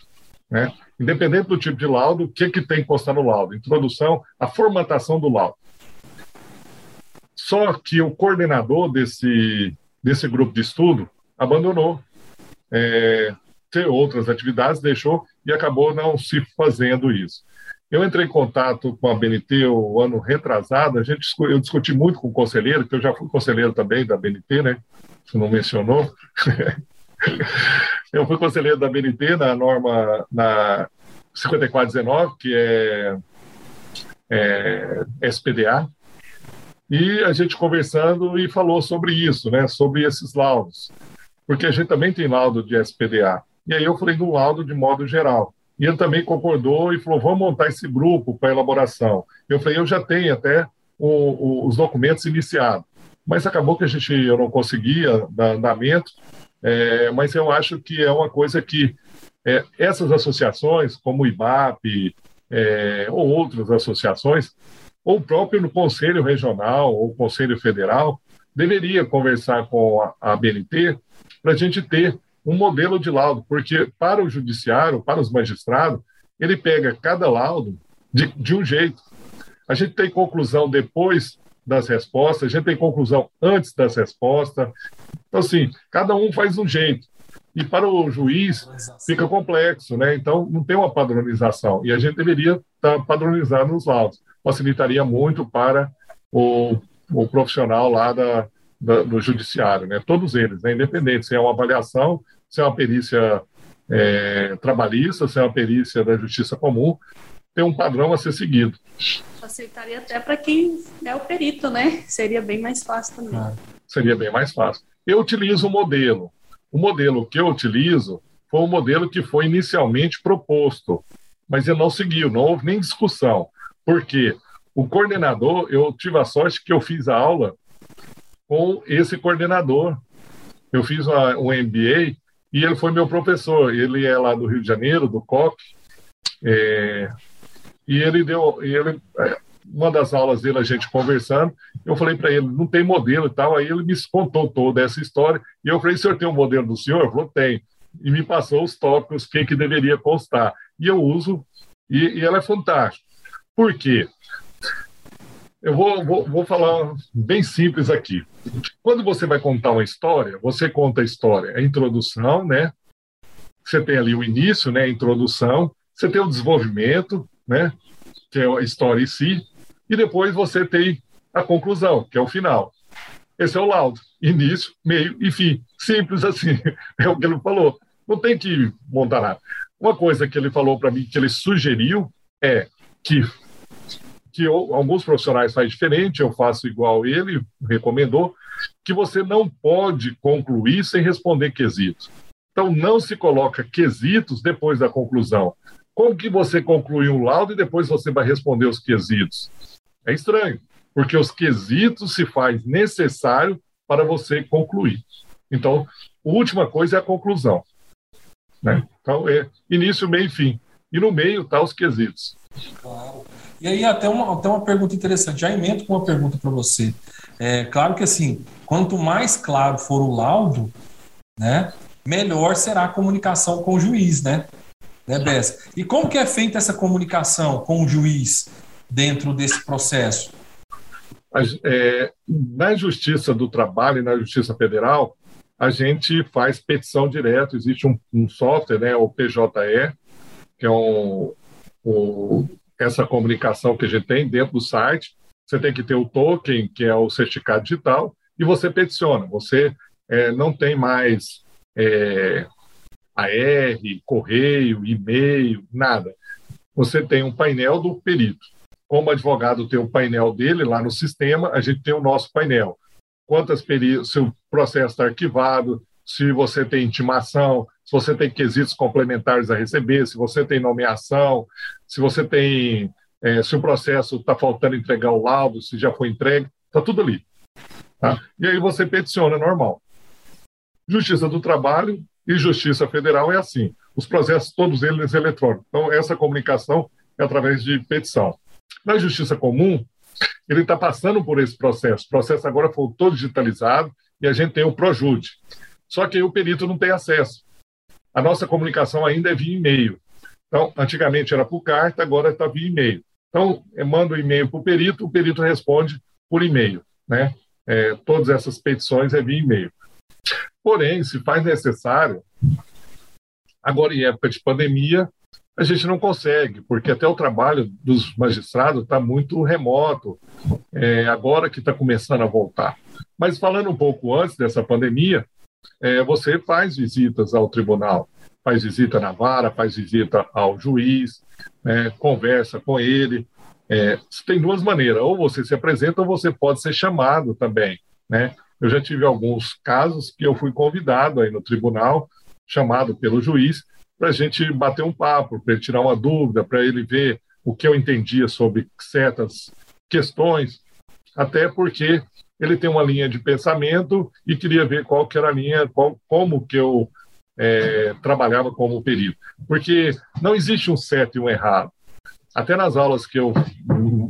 Né? independente do tipo de laudo, o que, que tem que constar no laudo? Introdução, a formatação do laudo. Só que o coordenador desse, desse grupo de estudo abandonou é, ter outras atividades, deixou e acabou não se fazendo isso. Eu entrei em contato com a BNT o ano retrasado, a gente, eu discuti muito com o conselheiro, que eu já fui conselheiro também da BNT, né? Você não mencionou. eu fui conselheiro da BNT na norma na 5419, que é, é SPDA, e a gente conversando e falou sobre isso, né? Sobre esses laudos, porque a gente também tem laudo de SPDA. E aí eu falei do laudo de modo geral. E ele também concordou e falou: vamos montar esse grupo para elaboração. Eu falei: eu já tenho até o, o, os documentos iniciados. Mas acabou que a gente eu não conseguia dar andamento. É, mas eu acho que é uma coisa que é, essas associações, como o IBAP é, ou outras associações, ou próprio no Conselho Regional ou Conselho Federal, deveria conversar com a, a BNT para a gente ter um modelo de laudo, porque para o judiciário, para os magistrados, ele pega cada laudo de, de um jeito. A gente tem conclusão depois das respostas, a gente tem conclusão antes das respostas. Então, assim, cada um faz um jeito. E para o juiz fica complexo, né? Então, não tem uma padronização. E a gente deveria estar tá padronizando os laudos. Facilitaria muito para o, o profissional lá da, da, do judiciário, né? Todos eles, né? Independente se é uma avaliação, se é uma perícia é, trabalhista, se é uma perícia da justiça comum, tem um padrão a ser seguido. Facilitaria até para quem é o perito, né? Seria bem mais fácil também. Ah, seria bem mais fácil. Eu utilizo o modelo. O modelo que eu utilizo foi o modelo que foi inicialmente proposto, mas ele não seguiu, não houve nem discussão. Por quê? O coordenador, eu tive a sorte que eu fiz a aula com esse coordenador. Eu fiz uma, um MBA e ele foi meu professor. Ele é lá do Rio de Janeiro, do COP. É, e ele deu, ele, é, uma das aulas dele, a gente conversando, eu falei para ele, não tem modelo e tal. Aí ele me contou toda essa história. E eu falei, o senhor tem um modelo do senhor? Ele falou, tem. E me passou os tópicos, o que, que deveria constar. E eu uso, e, e ela é fantástica. Por quê? Eu vou, vou, vou falar bem simples aqui. Quando você vai contar uma história, você conta a história, a introdução, né? Você tem ali o início, né? A introdução. Você tem o desenvolvimento, né? Que é a história em si. E depois você tem a conclusão, que é o final. Esse é o laudo. Início, meio e fim. Simples assim. É o que ele falou. Não tem que montar nada. Uma coisa que ele falou para mim, que ele sugeriu, é que que eu, alguns profissionais fazem diferente, eu faço igual ele recomendou, que você não pode concluir sem responder quesitos. Então, não se coloca quesitos depois da conclusão. Como que você conclui um laudo e depois você vai responder os quesitos? É estranho, porque os quesitos se faz necessário para você concluir. Então, a última coisa é a conclusão. Né? Então, é início, meio e fim. E no meio tá os quesitos. Claro. E aí, até uma, até uma pergunta interessante, já emendo com uma pergunta para você. É claro que, assim, quanto mais claro for o laudo, né, melhor será a comunicação com o juiz, né? né Bessa? E como que é feita essa comunicação com o juiz dentro desse processo? É, na Justiça do Trabalho e na Justiça Federal, a gente faz petição direto, existe um, um software, né, o PJE, que é um, um essa comunicação que a gente tem dentro do site. Você tem que ter o token, que é o certificado digital, e você peticiona. Você é, não tem mais é, AR, correio, e-mail, nada. Você tem um painel do perito. Como o advogado tem o painel dele lá no sistema, a gente tem o nosso painel. Quantas perícias, se o processo está arquivado, se você tem intimação, se você tem quesitos complementares a receber, se você tem nomeação, se você tem, é, se o processo está faltando entregar o laudo, se já foi entregue, está tudo ali. Tá? E aí você peticiona normal. Justiça do Trabalho e Justiça Federal é assim. Os processos, todos eles eletrônicos. Então, essa comunicação é através de petição. Na Justiça Comum, ele está passando por esse processo. O processo agora foi todo digitalizado e a gente tem o Projude. Só que aí o perito não tem acesso. A nossa comunicação ainda é via e-mail. Então, antigamente era por carta, agora está via e-mail. Então, eu mando o e-mail para o perito, o perito responde por e-mail. Né? É, todas essas petições é via e-mail. Porém, se faz necessário, agora em época de pandemia, a gente não consegue, porque até o trabalho dos magistrados está muito remoto, é, agora que está começando a voltar. Mas falando um pouco antes dessa pandemia, é, você faz visitas ao tribunal, faz visita na vara, faz visita ao juiz, né, conversa com ele. É, tem duas maneiras, ou você se apresenta ou você pode ser chamado também. Né? Eu já tive alguns casos que eu fui convidado aí no tribunal, chamado pelo juiz, para a gente bater um papo, para ele tirar uma dúvida, para ele ver o que eu entendia sobre certas questões, até porque ele tem uma linha de pensamento e queria ver qual que era a linha, qual, como que eu é, trabalhava como perito. Porque não existe um certo e um errado. Até nas aulas que eu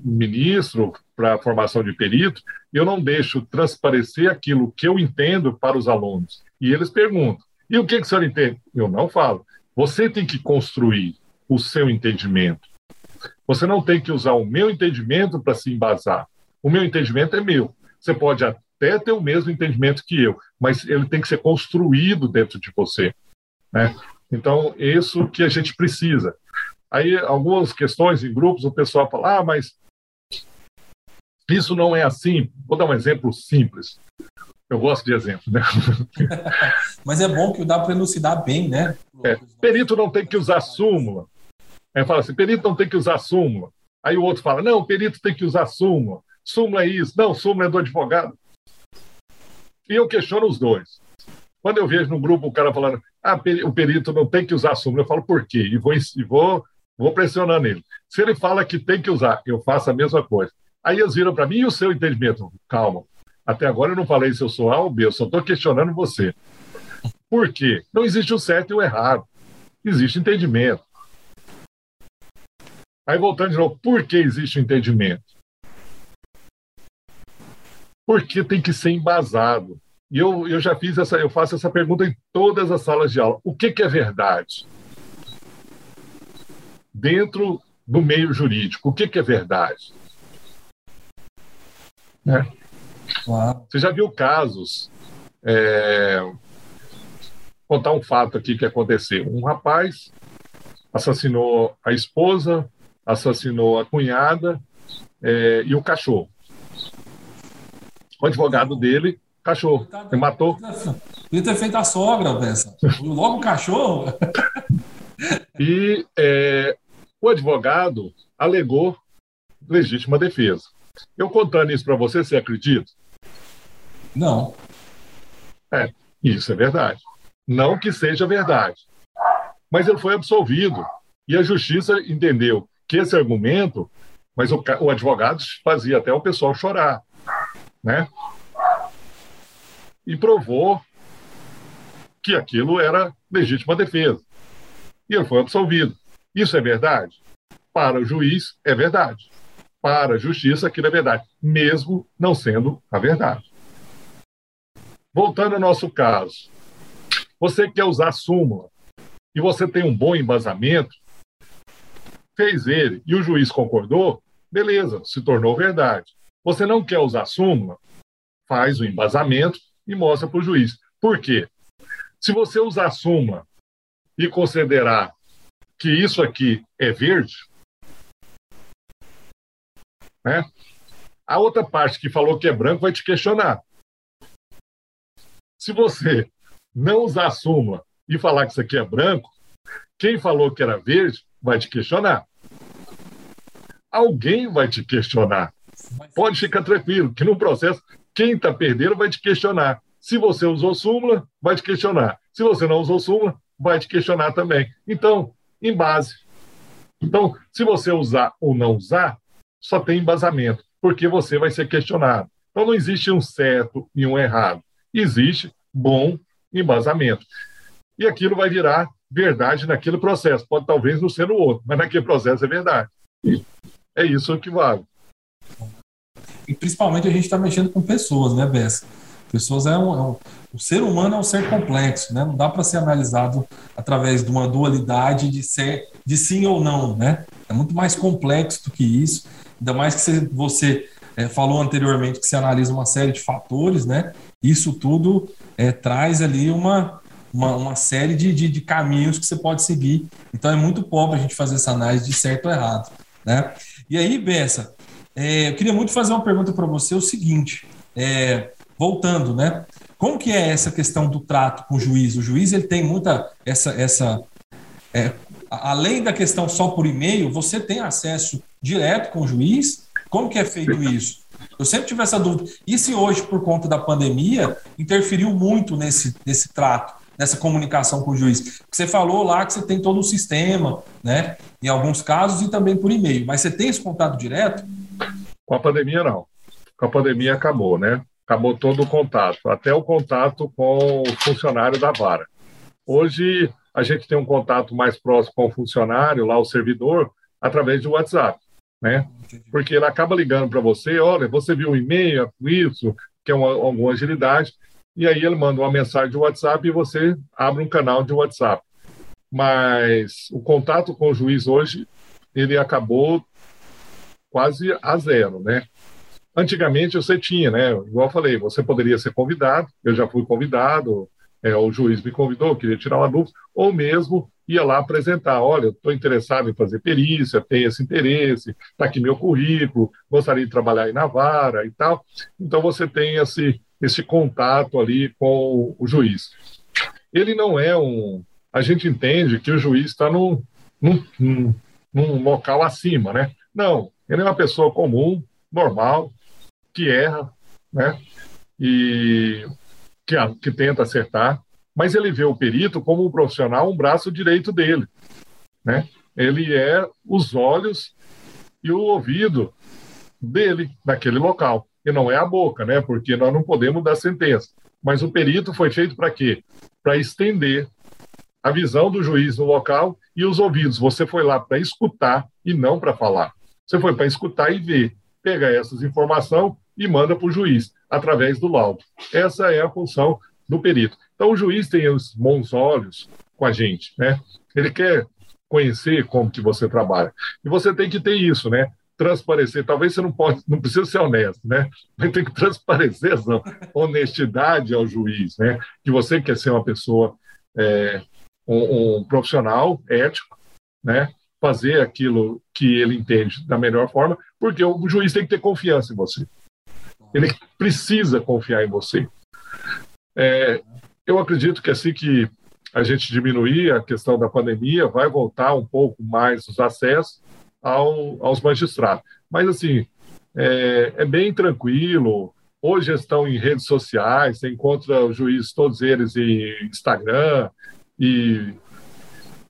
ministro para a formação de perito, eu não deixo transparecer aquilo que eu entendo para os alunos. E eles perguntam: e o que, que o senhor entende? Eu não falo. Você tem que construir o seu entendimento. Você não tem que usar o meu entendimento para se embasar. O meu entendimento é meu. Você pode até ter o mesmo entendimento que eu, mas ele tem que ser construído dentro de você. Né? Então, isso que a gente precisa. Aí, algumas questões em grupos, o pessoal fala, ah, mas isso não é assim. Vou dar um exemplo simples. Eu gosto de exemplo, né? mas é bom que dá para elucidar bem, né? É, perito não tem que usar súmula. Aí fala assim, perito não tem que usar súmula. Aí o outro fala, não, perito tem que usar súmula súmula é isso, não, súmula é do advogado. E eu questiono os dois. Quando eu vejo no grupo o cara falando, ah, o perito não tem que usar súmula, eu falo por quê? E vou, e vou, vou pressionando ele. Se ele fala que tem que usar, eu faço a mesma coisa. Aí eles viram para mim e o seu entendimento? Calma. Até agora eu não falei se eu sou A ou B, eu só estou questionando você. Por quê? Não existe o certo e o errado. Existe entendimento. Aí voltando de novo, por que existe o entendimento? Porque tem que ser embasado. E eu, eu já fiz essa, eu faço essa pergunta em todas as salas de aula. O que, que é verdade? Dentro do meio jurídico, o que, que é verdade? Né? Você já viu casos? É... Contar um fato aqui que aconteceu. Um rapaz assassinou a esposa, assassinou a cunhada é, e o cachorro o advogado dele, cachorro. Ele matou. Podia ter feito a sogra, pensa. Logo o cachorro. e é, o advogado alegou legítima defesa. Eu contando isso para você, você acredita? Não. É, isso é verdade. Não que seja verdade. Mas ele foi absolvido. E a justiça entendeu que esse argumento, mas o, o advogado fazia até o pessoal chorar né? E provou que aquilo era legítima defesa. E ele foi absolvido. Isso é verdade? Para o juiz, é verdade. Para a justiça, aquilo é verdade, mesmo não sendo a verdade. Voltando ao nosso caso, você quer usar súmula e você tem um bom embasamento, fez ele e o juiz concordou, beleza, se tornou verdade. Você não quer usar súmula? Faz o embasamento e mostra para o juiz. Por quê? Se você usar súmula e considerar que isso aqui é verde, né? A outra parte que falou que é branco vai te questionar. Se você não usar a súmula e falar que isso aqui é branco, quem falou que era verde vai te questionar. Alguém vai te questionar. Pode ficar tranquilo, que no processo, quem está perdendo vai te questionar. Se você usou súmula, vai te questionar. Se você não usou súmula, vai te questionar também. Então, em base. Então, se você usar ou não usar, só tem embasamento, porque você vai ser questionado. Então, não existe um certo e um errado. Existe bom embasamento. E aquilo vai virar verdade naquele processo. Pode talvez não ser no outro, mas naquele processo é verdade. É isso que vale. E principalmente a gente está mexendo com pessoas, né, Bessa? Pessoas é um, é um, o ser humano é um ser complexo, né? Não dá para ser analisado através de uma dualidade de ser de sim ou não, né? É muito mais complexo do que isso. Ainda mais que você, é, falou anteriormente que você analisa uma série de fatores, né? Isso tudo é, traz ali uma, uma, uma série de, de, de, caminhos que você pode seguir. Então é muito pobre a gente fazer essa análise de certo ou errado, né? E aí, Bessa, é, eu queria muito fazer uma pergunta para você, o seguinte, é, voltando, né? Como que é essa questão do trato com o juiz? O juiz ele tem muita essa essa é, além da questão só por e-mail, você tem acesso direto com o juiz? Como que é feito isso? Eu sempre tive essa dúvida. E se hoje, por conta da pandemia, interferiu muito nesse, nesse trato, nessa comunicação com o juiz? Você falou lá que você tem todo um sistema, né? Em alguns casos, e também por e-mail. Mas você tem esse contato direto? Com a pandemia, não. Com a pandemia acabou, né? Acabou todo o contato, até o contato com o funcionário da vara. Hoje, a gente tem um contato mais próximo com o funcionário, lá o servidor, através do WhatsApp, né? Porque ele acaba ligando para você, olha, você viu um e-mail com isso, que é uma, alguma agilidade, e aí ele manda uma mensagem de WhatsApp e você abre um canal de WhatsApp. Mas o contato com o juiz hoje, ele acabou quase a zero, né? Antigamente você tinha, né? Igual eu falei, você poderia ser convidado, eu já fui convidado, é, o juiz me convidou, queria tirar uma dúvida, ou mesmo ia lá apresentar, olha, estou interessado em fazer perícia, tenho esse interesse, está aqui meu currículo, gostaria de trabalhar aí na vara e tal. Então você tem esse, esse contato ali com o juiz. Ele não é um... A gente entende que o juiz está num, num, num, num local acima, né? Não, ele é uma pessoa comum, normal, que erra, né? E que, que tenta acertar, mas ele vê o perito como um profissional, um braço direito dele, né? Ele é os olhos e o ouvido dele naquele local e não é a boca, né? Porque nós não podemos dar sentença. Mas o perito foi feito para quê? Para estender a visão do juiz no local e os ouvidos. Você foi lá para escutar e não para falar. Você foi para escutar e ver, pega essas informações e manda para o juiz através do laudo. Essa é a função do perito. Então o juiz tem os bons olhos com a gente, né? Ele quer conhecer como que você trabalha. E você tem que ter isso, né? Transparecer. Talvez você não pode, não precisa ser honesto, né? Mas tem que transparecer essa honestidade ao juiz, né? Que você quer ser uma pessoa, é, um, um profissional ético, né? Fazer aquilo que ele entende da melhor forma, porque o juiz tem que ter confiança em você. Ele precisa confiar em você. É, eu acredito que assim que a gente diminuir a questão da pandemia, vai voltar um pouco mais os acessos ao, aos magistrados. Mas, assim, é, é, bem tranquilo. Hoje estão em redes sociais, você encontra os juízes, todos eles em Instagram, e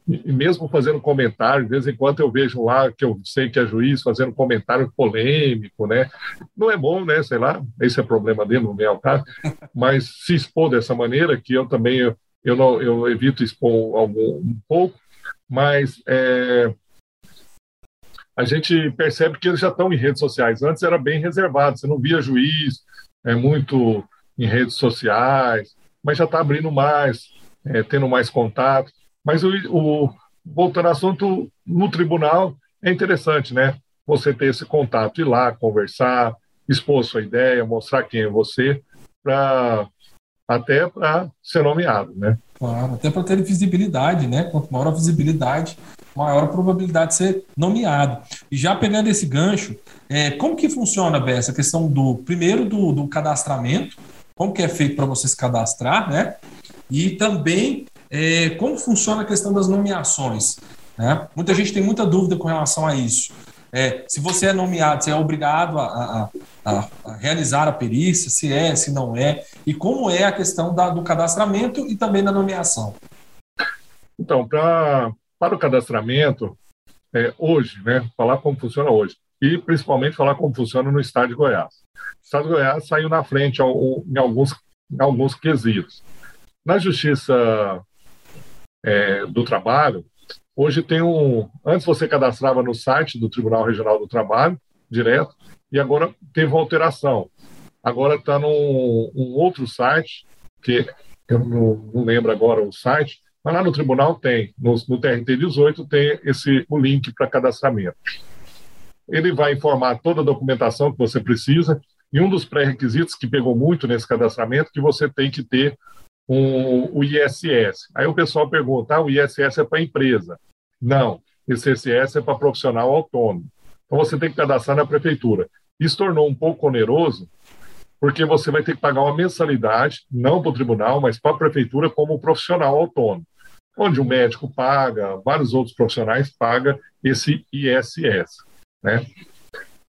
e mesmo fazendo comentário, de vez em quando eu vejo lá que eu sei que é juiz fazendo comentário polêmico, né? Não é bom, né? Sei lá, esse é problema dele, não é o caso, mas se expor dessa maneira, que eu também eu, eu não eu evito expor algum, um pouco, mas é, a gente percebe que eles já estão em redes sociais. Antes era bem reservado, você não via juiz é muito em redes sociais, mas já está abrindo mais, é, tendo mais contato. Mas o, o, voltando ao assunto, no tribunal é interessante, né? Você ter esse contato, ir lá, conversar, expor sua ideia, mostrar quem é você, para até para ser nomeado, né? Claro, até para ter visibilidade, né? Quanto maior a visibilidade, maior a probabilidade de ser nomeado. E já pegando esse gancho, é, como que funciona, Bé, essa questão do, primeiro, do, do cadastramento, como que é feito para você se cadastrar, né? E também é, como funciona a questão das nomeações? Né? Muita gente tem muita dúvida com relação a isso. É, se você é nomeado, você é obrigado a, a, a, realizar a perícia, se é, se não é, e como é a questão da, do cadastramento e também da nomeação. Então, pra, para o cadastramento, é, hoje, né, falar como funciona hoje, e principalmente falar como funciona no Estado de Goiás. O Estado de Goiás saiu na frente ao, em, alguns, em alguns quesitos. Na Justiça é, do trabalho, hoje tem um. Antes você cadastrava no site do Tribunal Regional do Trabalho, direto, e agora teve uma alteração. agora está num um outro site, que eu não, não, lembro agora o site, mas lá no tribunal tem, no, no TRT 18 tem esse, o link para cadastramento. Ele vai informar toda a documentação que você precisa, e um dos pré-requisitos que pegou muito nesse cadastramento que você tem que ter um, o ISS. Aí o pessoal pergunta, ah, o ISS é para empresa. Não, esse ISS é para profissional autônomo. Então você tem que cadastrar na prefeitura. Isso tornou um pouco oneroso, porque você vai ter que pagar uma mensalidade, não para o tribunal, mas para a prefeitura como profissional autônomo, onde o médico paga, vários outros profissionais pagam esse ISS. Né?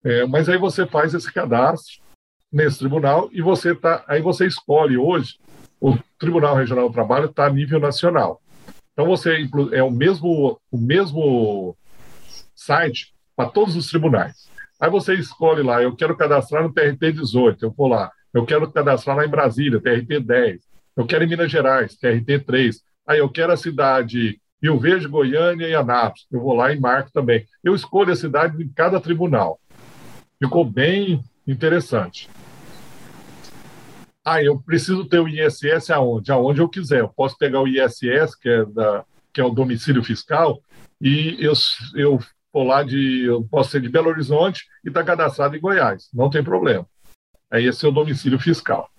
É, mas aí você faz esse cadastro nesse tribunal e você tá, aí você escolhe hoje o Tribunal Regional do Trabalho está a nível nacional. Então você é o mesmo o mesmo site para todos os tribunais. Aí você escolhe lá, eu quero cadastrar no TRT 18, eu vou lá. Eu quero cadastrar lá em Brasília, TRT 10. Eu quero em Minas Gerais, TRT 3. Aí eu quero a cidade Rio Verde, Goiânia e Anápolis. Eu vou lá e marco também. Eu escolho a cidade de cada tribunal. Ficou bem interessante. Ah, eu preciso ter o ISS aonde? Aonde eu quiser. Eu posso pegar o ISS, que é, da, que é o domicílio fiscal, e eu, eu for lá de. Eu posso ser de Belo Horizonte e estar tá cadastrado em Goiás. Não tem problema. Aí esse é o domicílio fiscal.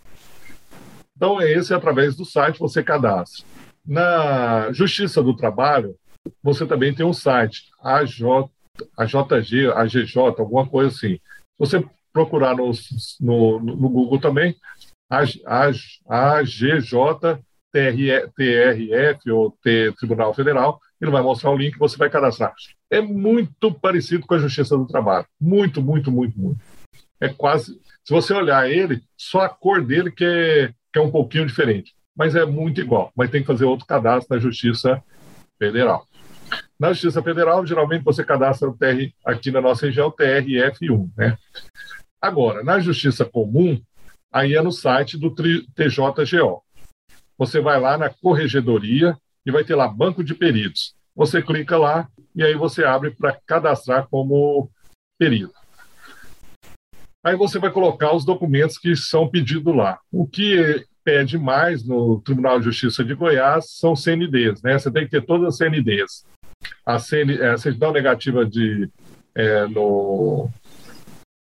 Então, é esse através do site você cadastra. Na Justiça do Trabalho, você também tem um site, AJ, AJG, AGJ, alguma coisa assim. Você procurar no, no, no Google também, AGJ, TRF ou T, Tribunal Federal, ele vai mostrar o link e você vai cadastrar. É muito parecido com a Justiça do Trabalho. Muito, muito, muito, muito. É quase. Se você olhar ele, só a cor dele que é, que é um pouquinho diferente. Mas é muito igual. Mas tem que fazer outro cadastro na Justiça Federal. Na Justiça Federal, geralmente você cadastra o TR, aqui na nossa região, TRF1. Né? Agora, na Justiça Comum, aí é no site do TJGO. Você vai lá na Corregedoria e vai ter lá Banco de Peritos. Você clica lá e aí você abre para cadastrar como perito. Aí você vai colocar os documentos que são pedidos lá. O que pede mais no Tribunal de Justiça de Goiás são CNDs, né? Você tem que ter todas as CNDs. A, CN, é, a certidão negativa de, é, no,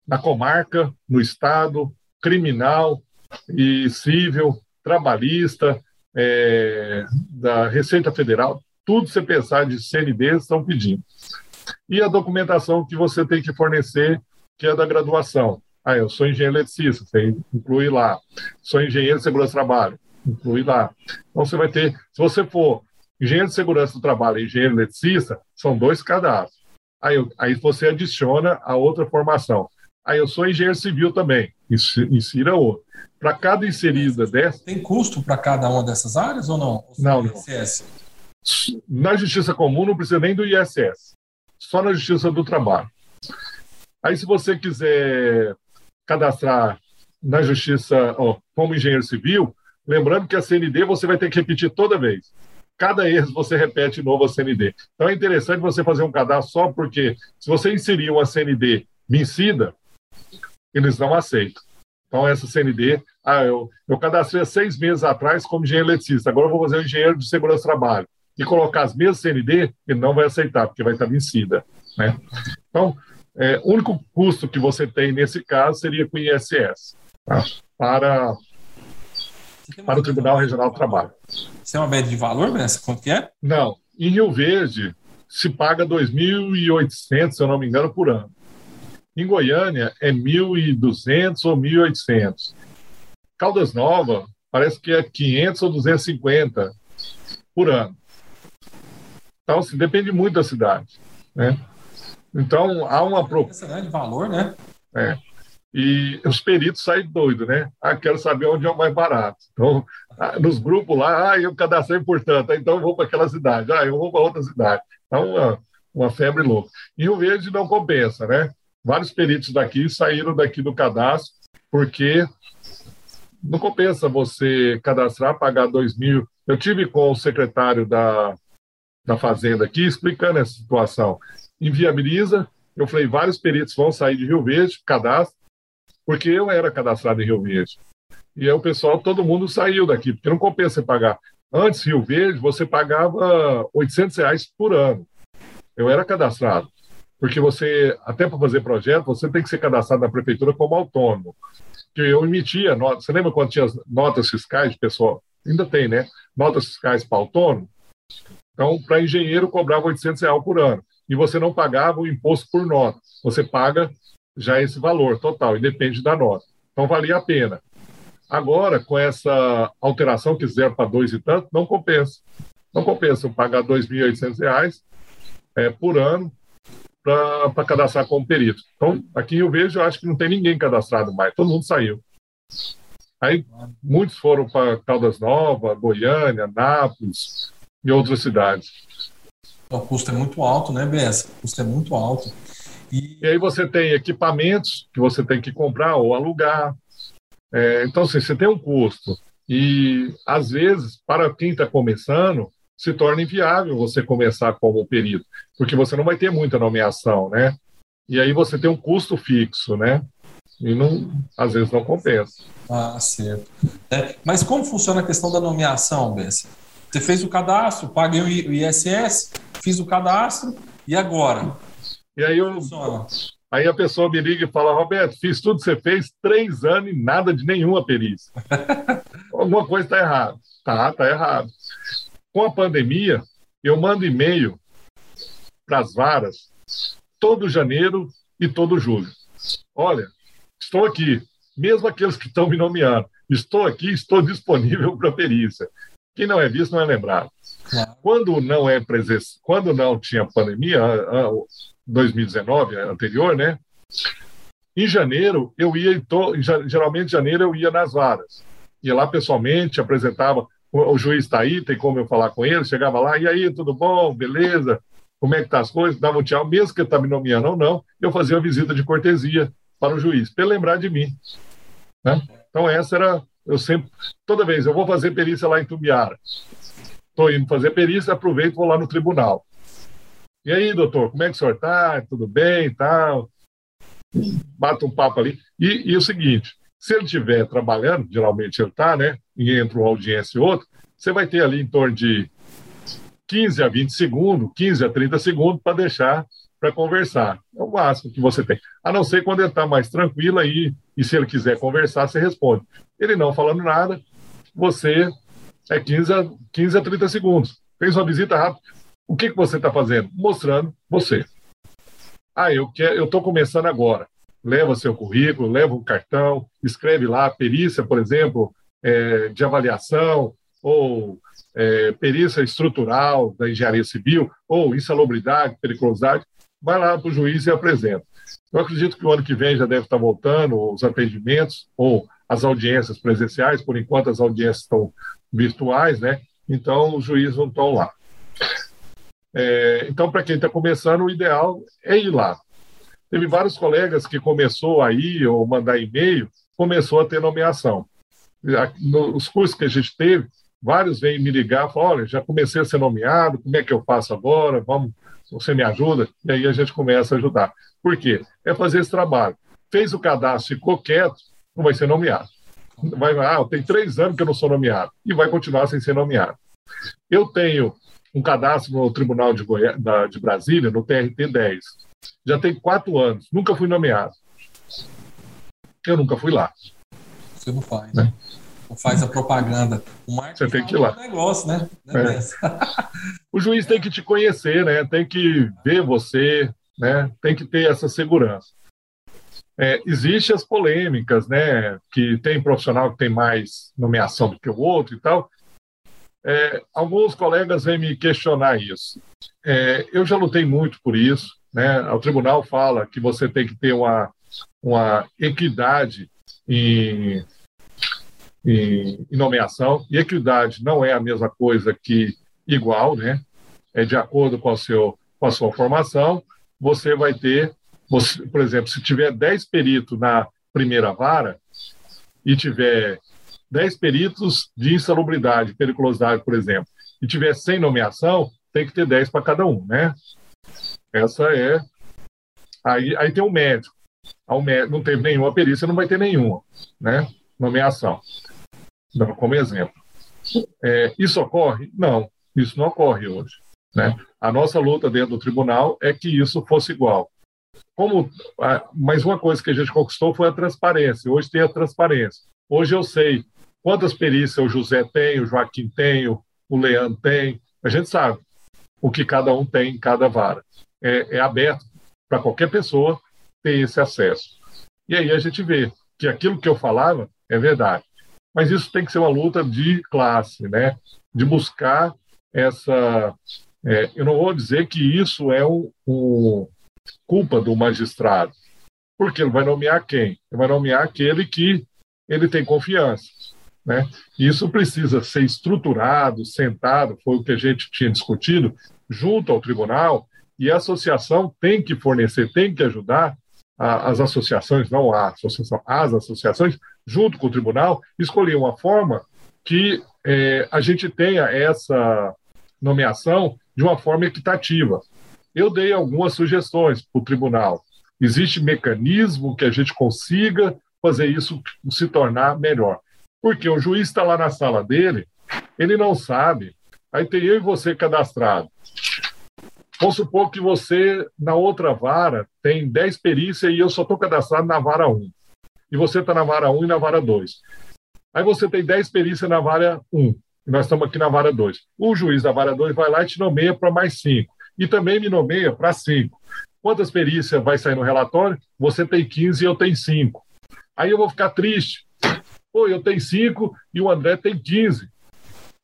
na comarca, no estado, criminal e civil, trabalhista, é, da Receita Federal, tudo você pensar de CND estão pedindo. E a documentação que você tem que fornecer, que é da graduação. Ah, eu sou engenheiro eletricista, você inclui lá. Sou engenheiro de segurança do trabalho, inclui lá. Então você vai ter, se você for engenheiro de segurança do trabalho e engenheiro eletricista, são dois cadastros. Aí, aí você adiciona a outra formação. Aí eu sou engenheiro civil também, insira outro. Para cada inserida dessa. Tem custo para cada uma dessas áreas ou não? Ou não, não. Na justiça comum não precisa nem do ISS, só na justiça do trabalho. Aí, se você quiser cadastrar na justiça ó, como engenheiro civil, lembrando que a CND você vai ter que repetir toda vez. Cada erro você repete novo a CND. Então é interessante você fazer um cadastro só porque se você inserir uma CND vencida, eles não aceitam. Então, essa CND, ah, eu, eu cadastrei há seis meses atrás como engenheiro eletricista, agora eu vou fazer um engenheiro de segurança do trabalho. E colocar as mesmas CND, ele não vai aceitar, porque vai estar vencida. Né? Então, é, o único custo que você tem nesse caso seria com o ISS, tá? para, para o Tribunal Regional do Trabalho. Você tem uma média de valor, Bessa? Quanto que é? Não. Em Rio Verde, se paga 2.800, se eu não me engano, por ano. Em Goiânia é 1.200 ou 1.800. Caldas Nova parece que é 500 ou 250 por ano. Então, assim, depende muito da cidade, né? Então, há uma proposta né, de valor, né? É. E os peritos saem doidos, né? Ah, quero saber onde é o mais barato. Então, ah, nos grupos lá, ah, eu cadastrei por tanto, então eu vou para aquela cidade, ah, eu vou para outra cidade. Então, uma, uma febre louca. E o verde não compensa, né? Vários peritos daqui saíram daqui do cadastro, porque não compensa você cadastrar, pagar dois mil. Eu tive com o secretário da, da Fazenda aqui explicando essa situação. Inviabiliza, eu falei, vários peritos vão sair de Rio Verde, cadastro, porque eu era cadastrado em Rio Verde. E aí o pessoal, todo mundo saiu daqui, porque não compensa você pagar. Antes, Rio Verde, você pagava 800 reais por ano. Eu era cadastrado. Porque você, até para fazer projeto, você tem que ser cadastrado na prefeitura como autônomo. Que eu emitia notas. Você lembra quando tinha as notas fiscais, pessoal? Ainda tem, né? Notas fiscais para autônomo. Então, para engenheiro, cobrava 800 reais por ano. E você não pagava o imposto por nota. Você paga já esse valor total, e depende da nota. Então, valia a pena. Agora, com essa alteração que fizeram para dois e tanto, não compensa. Não compensa eu pagar R$ 2.800 é, por ano para cadastrar como perito. Então, aqui eu vejo, eu acho que não tem ninguém cadastrado mais, todo mundo saiu. Aí, muitos foram para Caldas Novas, Goiânia, Nápoles e outras cidades. O custo é muito alto, né, Bessa? O custo é muito alto. E... e aí você tem equipamentos que você tem que comprar ou alugar. É, então, assim, você tem um custo. E, às vezes, para quem está começando, se torna inviável você começar como perito, porque você não vai ter muita nomeação, né? E aí você tem um custo fixo, né? E não, às vezes não compensa. Ah, certo. É, mas como funciona a questão da nomeação, Bessi? Você fez o cadastro, paguei o ISS, fiz o cadastro, e agora? E aí eu, funciona? Aí a pessoa me liga e fala, Roberto, fiz tudo que você fez, três anos e nada de nenhuma perícia. Alguma coisa está errada. Tá, tá errado. Com a pandemia, eu mando e-mail para as varas todo janeiro e todo julho. Olha, estou aqui, mesmo aqueles que estão me nomeando, estou aqui, estou disponível para perícia. Quem não é visto não é lembrado. Quando não é presença, quando não tinha pandemia, 2019 anterior, né? Em janeiro eu ia, geralmente em janeiro eu ia nas varas, ia lá pessoalmente, apresentava, o, juiz está aí, tem como eu falar com ele, chegava lá, e aí, tudo bom, beleza, como é que tá as coisas, dava um tchau, mesmo que ele está me nomeando ou não, eu fazia uma visita de cortesia para o juiz, para lembrar de mim. Né? Então essa era, eu sempre, toda vez, eu vou fazer perícia lá em Tubiara, estou indo fazer perícia, aproveito e vou lá no tribunal. E aí, doutor, como é que o senhor está? Tudo bem e tal? Bata um papo ali. E, e o seguinte, se ele estiver trabalhando, geralmente ele está, né? E entre uma audiência e outra, você vai ter ali em torno de 15 a 20 segundos, 15 a 30 segundos para deixar para conversar. É o máximo que você tem. A não ser quando ele está mais tranquilo aí, e se ele quiser conversar, você responde. Ele não falando nada, você é 15 a, 15 a 30 segundos. Fez uma visita rápida. O que, que você está fazendo? Mostrando você. Ah, eu quero, eu estou começando agora. Leva seu currículo, leva um cartão, escreve lá perícia, por exemplo, é, de avaliação ou é, perícia estrutural da engenharia civil ou insalubridade, periculosidade. Vai lá para o juiz e apresenta. Eu acredito que o ano que vem já deve estar voltando os atendimentos ou as audiências presenciais, por enquanto as audiências estão virtuais, né? Então os juízes não estão lá. É, então, para quem está começando, o ideal é ir lá. Teve vários colegas que começou aí, ou mandar e-mail, começou a ter nomeação. Nos cursos que a gente teve, vários vêm me ligar, falam, olha, já comecei a ser nomeado, como é que eu faço agora? Vamos, você me ajuda? E aí a gente começa a ajudar. Por quê? É fazer esse trabalho. Fez o cadastro, ficou quieto, não vai ser nomeado. Vai, ah, tem três anos que eu não sou nomeado. E vai continuar sem ser nomeado. Eu tenho um cadastro no Tribunal de, da, de Brasília, no TRT 10. Já tem quatro anos, nunca fui nomeado. Eu nunca fui lá. Você não faz, né? Não faz a propaganda. O Você tem que ir lá. Um negócio, né? É. o juiz tem que te conhecer, né? Tem que ver você, né? Tem que ter essa segurança. É, Existem as polêmicas, né? Que tem profissional que tem mais nomeação do que o outro e tal. É, alguns colegas vêm me questionar isso. É, eu já lutei muito por isso. Né? O tribunal fala que você tem que ter uma, uma equidade em, em, em nomeação, e equidade não é a mesma coisa que igual, né? é de acordo com, o seu, com a sua formação. Você vai ter, você, por exemplo, se tiver 10 peritos na primeira vara e tiver 10 peritos de insalubridade, periculosidade, por exemplo, e tiver 100 nomeação, tem que ter 10 para cada um, né? Essa é. Aí, aí tem um médico. ao não teve nenhuma perícia, não vai ter nenhuma, né? Nomeação. Dando como exemplo. É, isso ocorre? Não, isso não ocorre hoje. Né? A nossa luta dentro do tribunal é que isso fosse igual. Como, mas uma coisa que a gente conquistou foi a transparência. Hoje tem a transparência. Hoje eu sei quantas perícias o José tem, o Joaquim tem, o Leandro tem. A gente sabe o que cada um tem em cada vara. É, é aberto para qualquer pessoa ter esse acesso. E aí a gente vê que aquilo que eu falava é verdade. Mas isso tem que ser uma luta de classe, né? de buscar essa. É, eu não vou dizer que isso é um, culpa do magistrado, porque ele vai nomear quem? Ele vai nomear aquele que ele tem confiança. Né? Isso precisa ser estruturado, sentado, foi o que a gente tinha discutido, junto ao tribunal, e a associação tem que fornecer, tem que ajudar a, as associações, não a associação, as associações, junto com o tribunal, escolher uma forma que é, a gente tenha essa nomeação de uma forma equitativa. Eu dei algumas sugestões para o tribunal. Existe mecanismo que a gente consiga fazer isso se tornar melhor. Porque o juiz está lá na sala dele, ele não sabe. Aí tem eu e você cadastrado. Vamos supor que você, na outra vara, tem 10 perícias e eu só estou cadastrado na vara 1. E você está na vara 1 e na vara 2. Aí você tem 10 perícias na vara 1. E nós estamos aqui na vara 2. O juiz da vara 2 vai lá e te nomeia para mais 5. E também me nomeia para 5. Quantas perícias vai sair no relatório? Você tem 15 e eu tenho 5. Aí eu vou ficar triste. Pô, eu tenho 5 e o André tem 15.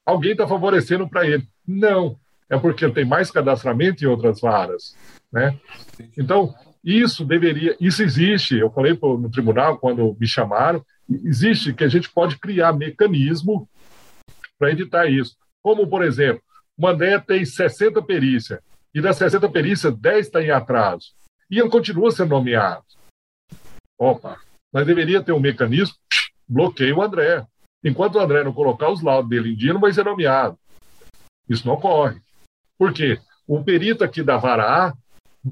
Alguém está favorecendo para ele. Não, é porque tem mais cadastramento em outras varas. Né? Então, isso deveria, isso existe. Eu falei no tribunal quando me chamaram, existe que a gente pode criar mecanismo para evitar isso. Como, por exemplo, o Mandé tem 60 perícias, e das 60 perícias, 10 está em atraso. E ele continua sendo nomeado. Opa, mas deveria ter um mecanismo, bloqueia o André. Enquanto o André não colocar os laudos dele em dia, não vai ser nomeado. Isso não ocorre. Por quê? O perito aqui da vara A,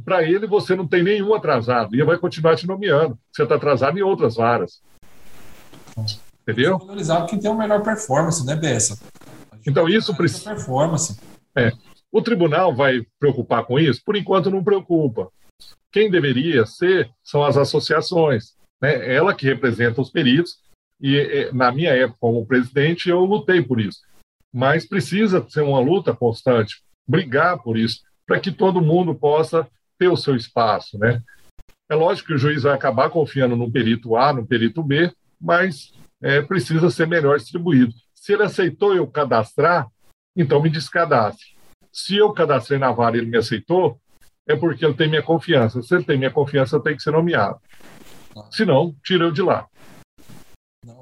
para ele você não tem nenhum atrasado, e ele vai continuar te nomeando. Você está atrasado em outras varas. Entendeu? Valorizado que tem uma melhor performance, né, Bessa? Então isso precisa. Performance. É. O tribunal vai preocupar com isso? Por enquanto não preocupa. Quem deveria ser são as associações. Né? Ela que representa os peritos, e na minha época como presidente eu lutei por isso. Mas precisa ser uma luta constante, brigar por isso, para que todo mundo possa ter o seu espaço. Né? É lógico que o juiz vai acabar confiando no perito A, no perito B, mas é, precisa ser melhor distribuído. Se ele aceitou eu cadastrar, então me descadastre. Se eu cadastrei na vara e ele me aceitou, é porque ele tem minha confiança. Se ele tem minha confiança, eu tenho que ser nomeado. Se não, tira eu de lá.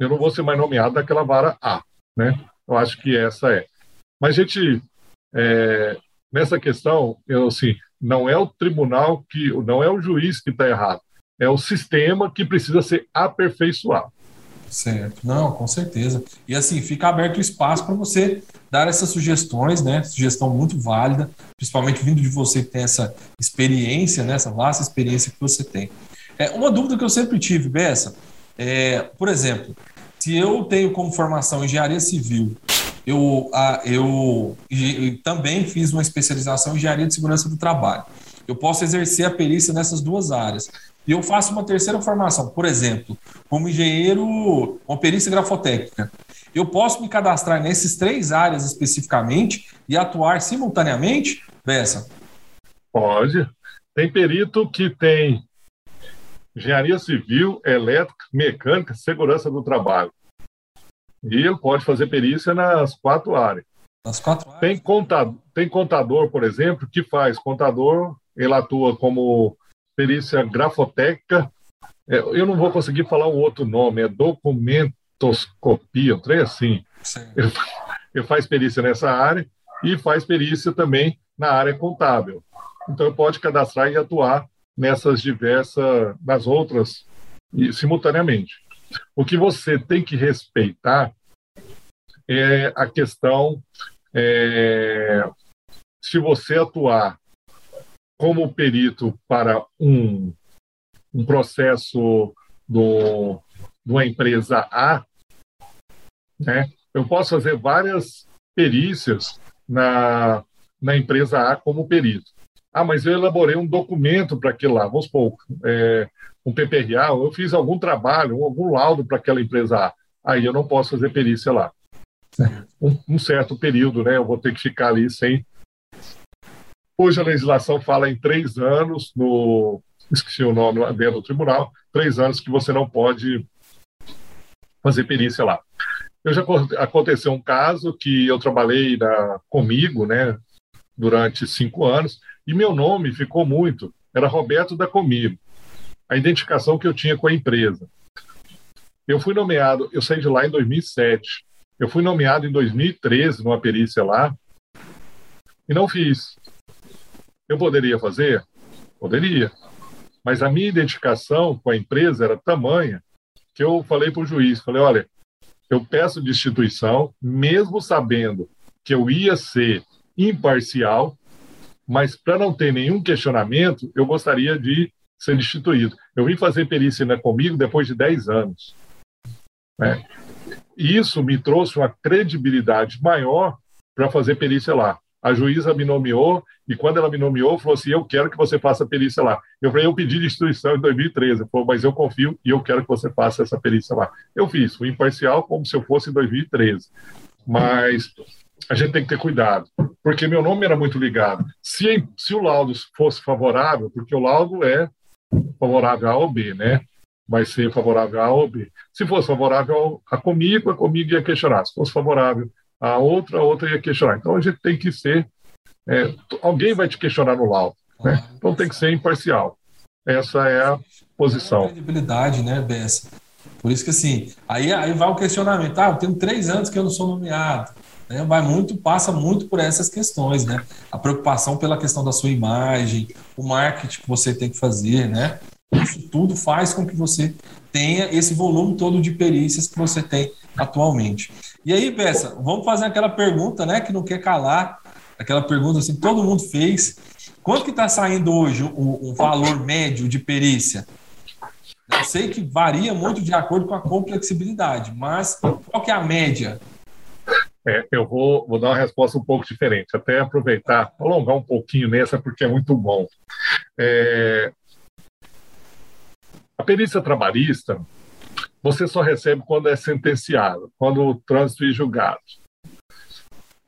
Eu não vou ser mais nomeado daquela vara A. Né? Eu acho que essa é. Mas, gente, é, nessa questão, eu, assim, não é o tribunal que, não é o juiz que está errado, é o sistema que precisa ser aperfeiçoado. Certo, não, com certeza. E assim, fica aberto o espaço para você dar essas sugestões, né? Sugestão muito válida, principalmente vindo de você que tem essa experiência, né? essa vasta experiência que você tem. É, uma dúvida que eu sempre tive, Bessa, é, por exemplo, se eu tenho como formação engenharia civil, eu, eu, eu também fiz uma especialização em engenharia de segurança do trabalho. Eu posso exercer a perícia nessas duas áreas e eu faço uma terceira formação, por exemplo, como engenheiro, com perícia grafotécnica. Eu posso me cadastrar nessas três áreas especificamente e atuar simultaneamente, Bessa? Pode. Tem perito que tem engenharia civil, elétrica, mecânica, segurança do trabalho. E ele pode fazer perícia nas quatro áreas. Nas quatro áreas? Tem contador, tem contador, por exemplo, que faz. Contador, ele atua como perícia grafotécnica. É, eu não vou conseguir falar um outro nome, é documentoscopia, um trem assim. Ele, ele faz perícia nessa área e faz perícia também na área contábil. Então, pode cadastrar e atuar nessas diversas, nas outras, e, simultaneamente. O que você tem que respeitar é a questão é, se você atuar como perito para um, um processo do, de uma empresa A, né, eu posso fazer várias perícias na, na empresa A como perito. Ah, mas eu elaborei um documento para aquilo lá, vamos supor, é, um PPRA, eu fiz algum trabalho, algum laudo para aquela empresa A. Aí eu não posso fazer perícia lá. Um, um, certo período, né? Eu vou ter que ficar ali sem. Hoje a legislação fala em três anos, no esqueci o nome dentro do tribunal, três anos que você não pode fazer perícia lá. Eu já aconteceu um caso que eu trabalhei na, comigo, né, durante cinco anos, e meu nome ficou muito. Era Roberto da Comigo. A identificação que eu tinha com a empresa. Eu fui nomeado, eu saí de lá em 2007. Eu fui nomeado em 2013 numa perícia lá e não fiz. Eu poderia fazer? Poderia. Mas a minha identificação com a empresa era tamanha que eu falei para o juiz, falei, olha, eu peço destituição, mesmo sabendo que eu ia ser imparcial, mas para não ter nenhum questionamento, eu gostaria de ser destituído. Eu vim fazer perícia né, comigo depois de 10 anos. Né? Isso me trouxe uma credibilidade maior para fazer perícia lá. A juíza me nomeou e quando ela me nomeou, falou assim: Eu quero que você faça perícia lá. Eu falei: Eu pedi destituição em 2013. Ela falou: Mas eu confio e eu quero que você faça essa perícia lá. Eu fiz, fui imparcial como se eu fosse em 2013. Mas a gente tem que ter cuidado, porque meu nome era muito ligado. Se, se o laudo fosse favorável, porque o laudo é favorável a A ou B, né? Vai ser favorável a A ou B. Se fosse favorável a comigo, a comigo ia questionar. Se fosse favorável a outra, a outra ia questionar. Então a gente tem que ser. É, alguém vai te questionar no laudo, né? Então tem que ser imparcial. Essa é a posição. É credibilidade, né, Bessa? Por isso que assim, aí, aí vai o questionamento. Ah, eu tenho três anos que eu não sou nomeado. Né? Vai muito, passa muito por essas questões, né? A preocupação pela questão da sua imagem, o marketing que você tem que fazer, né? Isso tudo faz com que você tenha esse volume todo de perícias que você tem atualmente. E aí, Bessa, vamos fazer aquela pergunta, né, que não quer calar, aquela pergunta assim que todo mundo fez. Quanto que está saindo hoje o, o, valor médio de perícia? Eu sei que varia muito de acordo com a complexibilidade, mas qual que é a média? É, eu vou, vou dar uma resposta um pouco diferente, até aproveitar, alongar um pouquinho nessa, porque é muito bom. É, a perícia trabalhista, você só recebe quando é sentenciado, quando o trânsito é julgado.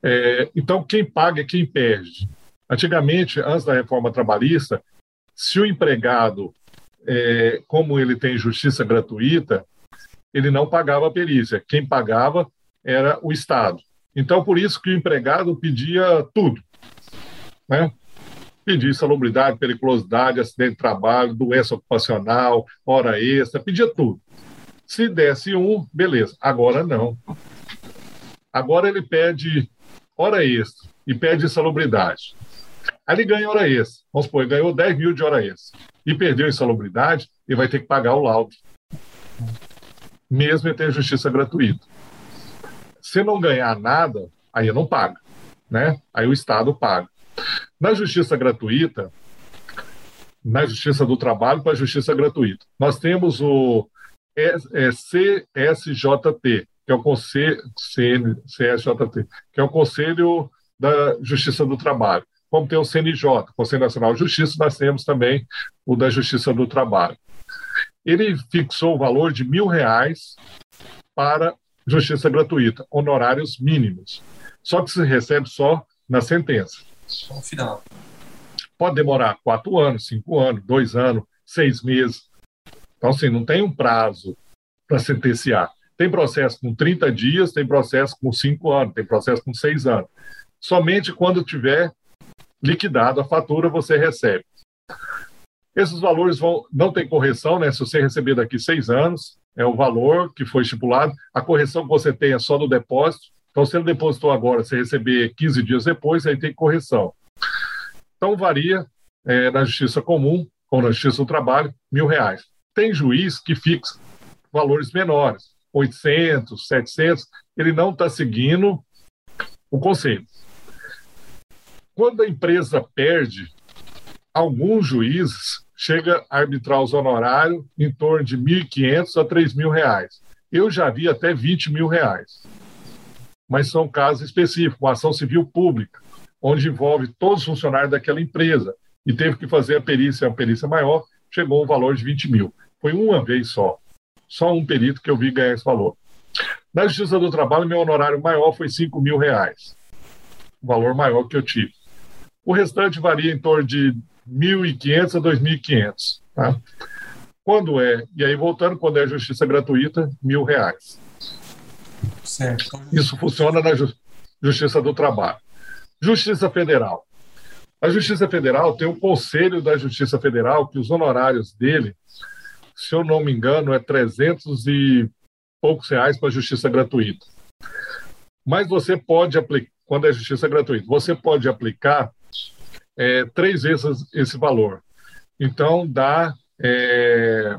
É, então, quem paga é quem perde. Antigamente, antes da reforma trabalhista, se o empregado, é, como ele tem justiça gratuita, ele não pagava a perícia. Quem pagava era o Estado. Então, por isso que o empregado pedia tudo. Né? Pedia insalubridade, periculosidade, acidente de trabalho, doença ocupacional, hora extra, pedia tudo. Se desse um, beleza. Agora não. Agora ele pede hora extra e pede insalubridade. Aí ele ganha hora extra. Vamos supor, ele ganhou 10 mil de hora extra e perdeu insalubridade, ele vai ter que pagar o laudo. Mesmo ele ter justiça gratuita. Se não ganhar nada, aí não paga. Né? Aí o Estado paga. Na justiça gratuita, na justiça do trabalho para a justiça gratuita, nós temos o CSJT, que é o Conselho CSJT, que é o Conselho da Justiça do Trabalho. Como tem o CNJ, Conselho Nacional de Justiça, nós temos também o da Justiça do Trabalho. Ele fixou o valor de mil reais para justiça gratuita, honorários mínimos. Só que se recebe só na sentença. Só no final. Pode demorar quatro anos, cinco anos, dois anos, seis meses. Então, assim, não tem um prazo para sentenciar. Tem processo com 30 dias, tem processo com 5 anos, tem processo com 6 anos. Somente quando tiver liquidado a fatura, você recebe. Esses valores vão, não tem correção, né? Se você receber daqui seis anos, é o valor que foi estipulado. A correção que você tem é só do depósito. Então, se ele depositou agora, você receber 15 dias depois, aí tem correção. Então, varia é, na justiça comum ou na justiça do trabalho, mil reais. Tem juiz que fixa valores menores, 800, 700, ele não está seguindo o conselho. Quando a empresa perde, alguns juízes chega a arbitrar os honorários em torno de R$ 1.500 a R$ 3.000. Eu já vi até 20 mil reais. Mas são casos específicos, uma ação civil pública, onde envolve todos os funcionários daquela empresa e teve que fazer a perícia, a perícia maior, chegou um valor de 20 mil. Foi uma vez só. Só um perito que eu vi ganhar esse valor. Na Justiça do Trabalho, meu honorário maior foi 5 mil reais. O valor maior que eu tive. O restante varia em torno de 1.500 a 2.500. Tá? Quando é, e aí voltando, quando é justiça gratuita, mil reais. Certo. Isso funciona na Justiça do Trabalho. Justiça Federal. A Justiça Federal tem um conselho da Justiça Federal que os honorários dele, se eu não me engano, é 300 e poucos reais para justiça gratuita. Mas você pode aplicar, quando é justiça gratuita, você pode aplicar é, três vezes esse valor. Então, dá é,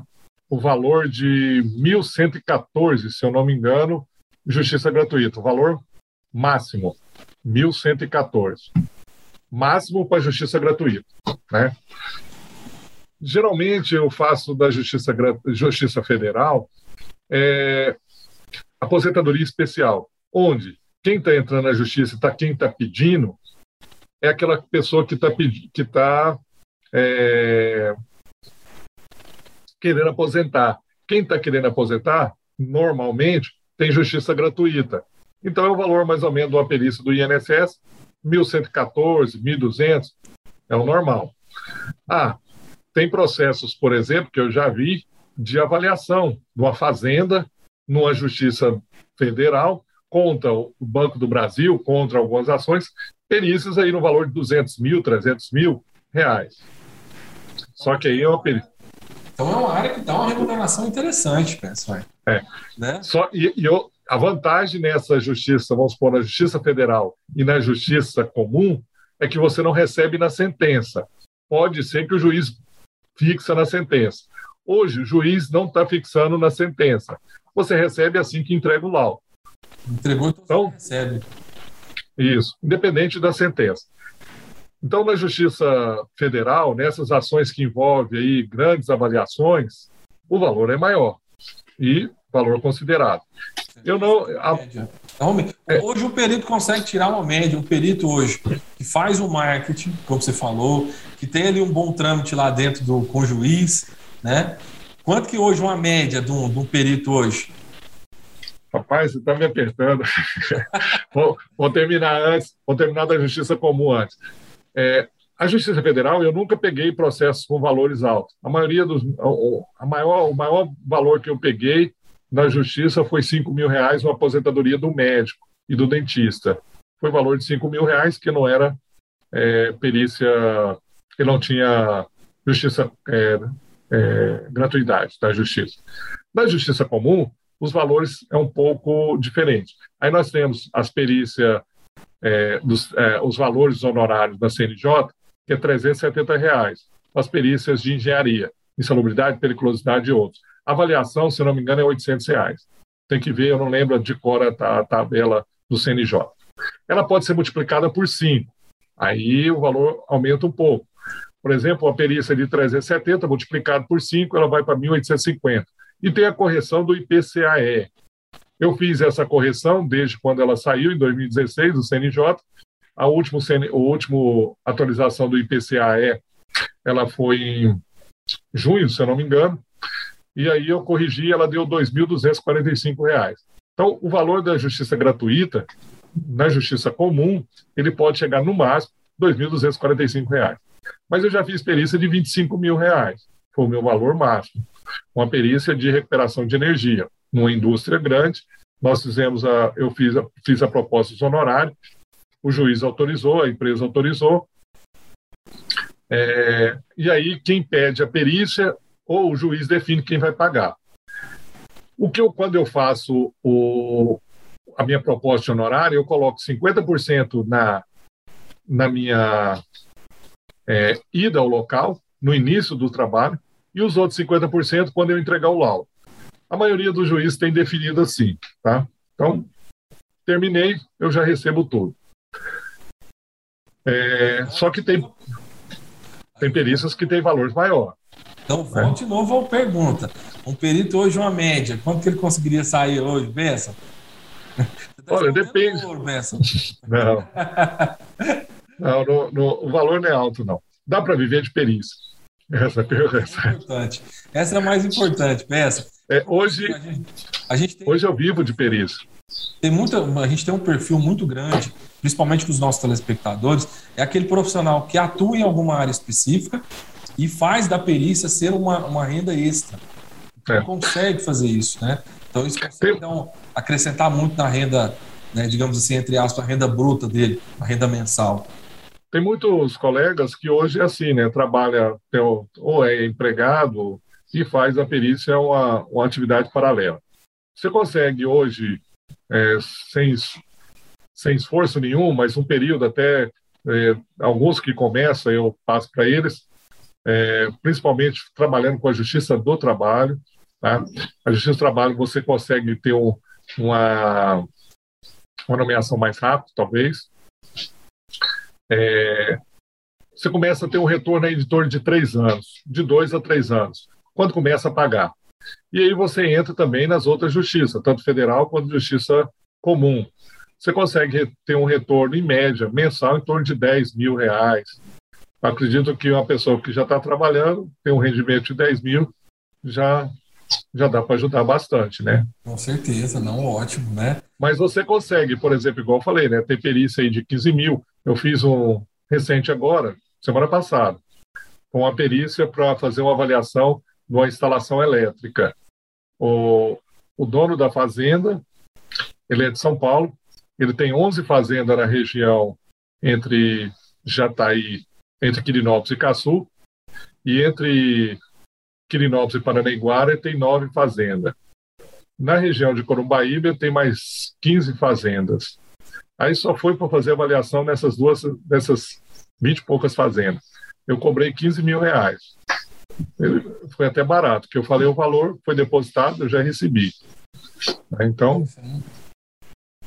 o valor de 1.114, se eu não me engano, justiça gratuita. O valor máximo, 1.114. Máximo para justiça gratuita. Né? Geralmente, eu faço da justiça, justiça federal é, aposentadoria especial, onde quem está entrando na justiça está quem está pedindo é aquela pessoa que está que tá, é, querendo aposentar. Quem está querendo aposentar, normalmente, tem justiça gratuita. Então, é o valor mais ou menos de uma perícia do INSS, 1.114, 1.200, é o normal. Ah, tem processos, por exemplo, que eu já vi, de avaliação de uma fazenda numa justiça federal contra o Banco do Brasil, contra algumas ações, perícias aí no valor de 200 mil, 300 mil reais. Só que aí é uma perícia. Então é uma área que dá uma remuneração interessante, pessoal. É. Né? Só, e, e eu, a vantagem nessa justiça, vamos supor, na justiça federal e na justiça comum, é que você não recebe na sentença. Pode ser que o juiz fixa na sentença. Hoje, o juiz não está fixando na sentença. Você recebe assim que entrega o laudo. Entregou, então, então recebe. Isso, independente da sentença. Então, na Justiça Federal, nessas ações que envolvem aí grandes avaliações, o valor é maior e valor considerado. Eu não. A... É. Hoje o perito consegue tirar uma média, um perito hoje que faz o marketing, como você falou, que tem ali um bom trâmite lá dentro do com o juiz, né? Quanto que hoje uma média de um, de um perito hoje? Rapaz, você está me apertando. vou, vou, terminar antes, vou terminar da Justiça Comum antes. É, a Justiça Federal, eu nunca peguei processos com valores altos. A maioria dos. A maior, o maior valor que eu peguei na Justiça foi 5 mil reais uma aposentadoria do médico e do dentista. Foi valor de 5 mil reais, que não era é, perícia, que não tinha justiça é, é, gratuidade da justiça. Na justiça comum, os valores é um pouco diferente. Aí nós temos as perícias, é, dos, é, os valores honorários da CNJ, que é 370 reais. As perícias de engenharia, insalubridade, periculosidade e outros. A avaliação, se não me engano, é 800 reais. Tem que ver, eu não lembro de cor a, a tabela do CNJ. Ela pode ser multiplicada por 5. Aí o valor aumenta um pouco. Por exemplo, a perícia de 370 multiplicado por 5, ela vai para 1.850 e tem a correção do IPCAE. Eu fiz essa correção desde quando ela saiu, em 2016, do CNJ. A última, última atualização do IPCAE ela foi em junho, se eu não me engano, e aí eu corrigi, ela deu R$ 2.245. Então, o valor da justiça gratuita, na justiça comum, ele pode chegar no máximo R$ 2.245. Mas eu já fiz perícia de 25 mil reais, foi o meu valor máximo uma perícia de recuperação de energia numa indústria grande. Nós fizemos a, eu fiz a, fiz a proposta de honorário, o juiz autorizou, a empresa autorizou. É, e aí quem pede a perícia ou o juiz define quem vai pagar. O que eu, quando eu faço o, a minha proposta de honorário, eu coloco 50% na, na minha é, ida ao local, no início do trabalho, e os outros 50% quando eu entregar o laudo. A maioria dos juízes tem definido assim, tá? Então, terminei, eu já recebo tudo. É, só que tem, tem perícias que têm valores maior. Então, volte de novo à pergunta. Um perito hoje, uma média, quanto que ele conseguiria sair hoje, Benção? Tá Olha, depende. Ouro, não. não, no, no, o valor não é alto, não. Dá para viver de perícia. Essa, essa. É importante. Essa é a mais importante, peça. É, hoje, a gente, a gente tem, hoje eu vivo de perícia. Tem muita, a gente tem um perfil muito grande, principalmente com os nossos telespectadores, é aquele profissional que atua em alguma área específica e faz da perícia ser uma, uma renda extra. É. Consegue fazer isso, né? Então isso consegue então, acrescentar muito na renda, né, digamos assim, entre aspas, a renda bruta dele, a renda mensal. Tem muitos colegas que hoje é assim, né? Trabalha ou é empregado e faz a perícia uma, uma atividade paralela. Você consegue hoje, é, sem, sem esforço nenhum, mas um período até é, alguns que começam, eu passo para eles, é, principalmente trabalhando com a Justiça do Trabalho. Tá? A Justiça do Trabalho você consegue ter um, uma, uma nomeação mais rápida, talvez, é, você começa a ter um retorno aí de torno de três anos, de dois a três anos, quando começa a pagar. E aí você entra também nas outras justiças, tanto federal quanto justiça comum. Você consegue ter um retorno, em média, mensal, em torno de 10 mil reais. Acredito que uma pessoa que já está trabalhando, tem um rendimento de 10 mil, já já dá para ajudar bastante, né? Com certeza, não, ótimo, né? Mas você consegue, por exemplo, igual eu falei, né? Ter perícia aí de 15 mil. Eu fiz um recente agora, semana passada, com uma perícia para fazer uma avaliação de uma instalação elétrica. O, o dono da fazenda, ele é de São Paulo, ele tem 11 fazendas na região entre Jataí, entre Quirinópolis e Caçu, e entre Quirinópolis e Paranaiguara tem nove fazendas. Na região de Corumbaíba tem mais 15 fazendas. Aí só foi para fazer avaliação nessas duas, nessas 20 e poucas fazendas. Eu cobrei 15 mil reais. Foi até barato, que eu falei o valor, foi depositado, eu já recebi. Então.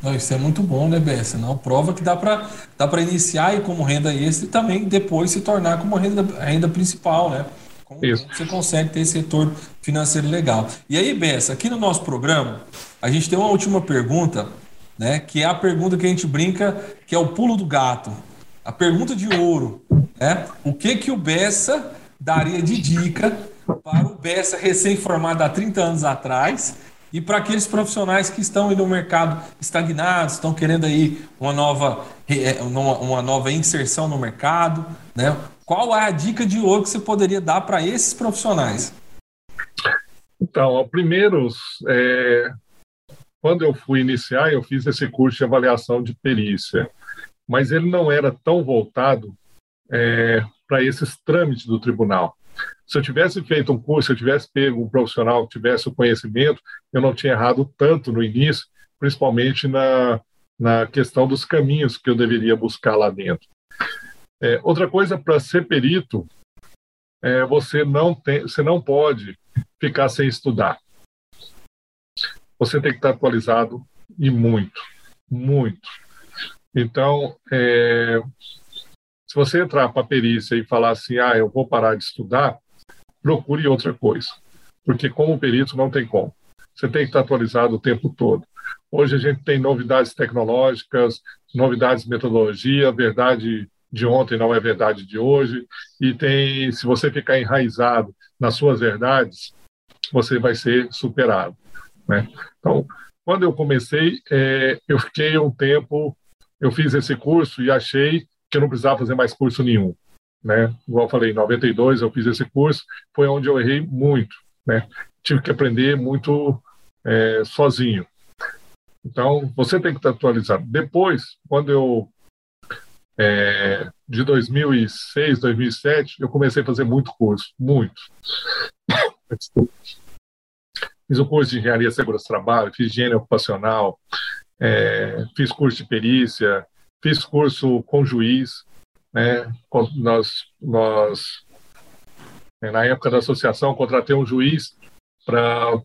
Não, isso é muito bom, né, Bessa? Não, prova que dá para dá iniciar aí como renda extra e também depois se tornar como renda, renda principal, né? Isso. Você consegue ter esse retorno financeiro legal. E aí, Bessa, aqui no nosso programa, a gente tem uma última pergunta, né? Que é a pergunta que a gente brinca, que é o pulo do gato. A pergunta de ouro. Né? O que, que o Bessa daria de dica para o Bessa recém-formado há 30 anos atrás e para aqueles profissionais que estão aí no mercado estagnados, estão querendo aí uma nova, é, uma nova inserção no mercado, né? Qual é a dica de ouro que você poderia dar para esses profissionais? Então, primeiro, é, quando eu fui iniciar, eu fiz esse curso de avaliação de perícia, mas ele não era tão voltado é, para esses trâmites do tribunal. Se eu tivesse feito um curso, se eu tivesse pego um profissional que tivesse o conhecimento, eu não tinha errado tanto no início, principalmente na, na questão dos caminhos que eu deveria buscar lá dentro. É, outra coisa, para ser perito, é, você, não tem, você não pode ficar sem estudar. Você tem que estar atualizado e muito, muito. Então, é, se você entrar para a perícia e falar assim, ah, eu vou parar de estudar, procure outra coisa. Porque como perito não tem como. Você tem que estar atualizado o tempo todo. Hoje a gente tem novidades tecnológicas, novidades de metodologia, verdade de ontem não é verdade de hoje, e tem, se você ficar enraizado nas suas verdades, você vai ser superado. Né? Então, quando eu comecei, é, eu fiquei um tempo, eu fiz esse curso e achei que eu não precisava fazer mais curso nenhum. Né? Igual eu falei, em 92 eu fiz esse curso, foi onde eu errei muito. Né? Tive que aprender muito é, sozinho. Então, você tem que estar atualizado. Depois, quando eu é, de 2006, 2007, eu comecei a fazer muito curso, muito. Fiz o curso de Engenharia do Trabalho, fiz higiene ocupacional, é, fiz curso de perícia, fiz curso com juiz. Né? Nós, nós é, na época da associação, contratei um juiz para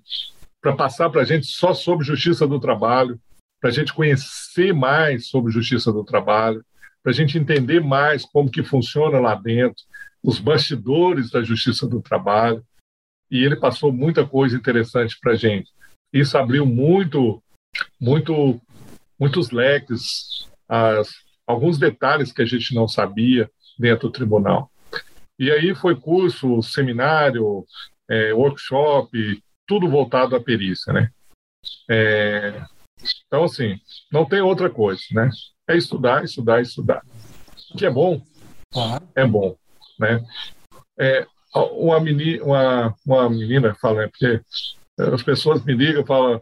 passar para a gente só sobre justiça do trabalho, para a gente conhecer mais sobre justiça do trabalho para para a gente entender mais como que funciona lá dentro, os bastidores da Justiça do Trabalho, e ele passou muita coisa interessante para a gente. Isso abriu muito, muito, muitos leques, as, alguns detalhes que a gente não sabia dentro do tribunal. E aí foi curso, seminário, é, workshop, tudo voltado à perícia, né? É, então, assim, não tem outra coisa, né? É estudar, estudar, estudar. O que é bom, é bom, né? É, uma, menina, uma, uma menina fala, né, porque as pessoas me ligam e falam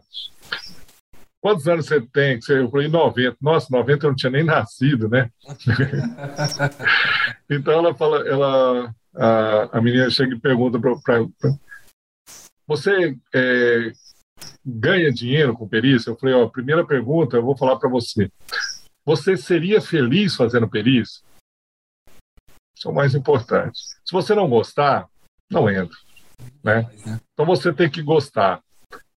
quantos anos você tem? Eu falei, 90. Nossa, 90 eu não tinha nem nascido, né? então ela fala, ela, a, a menina chega e pergunta para você é, ganha dinheiro com perícia? Eu falei, ó, primeira pergunta, eu vou falar para você. Você seria feliz fazendo perícia? Isso é o mais importante. Se você não gostar, não entra. Né? Então você tem que gostar.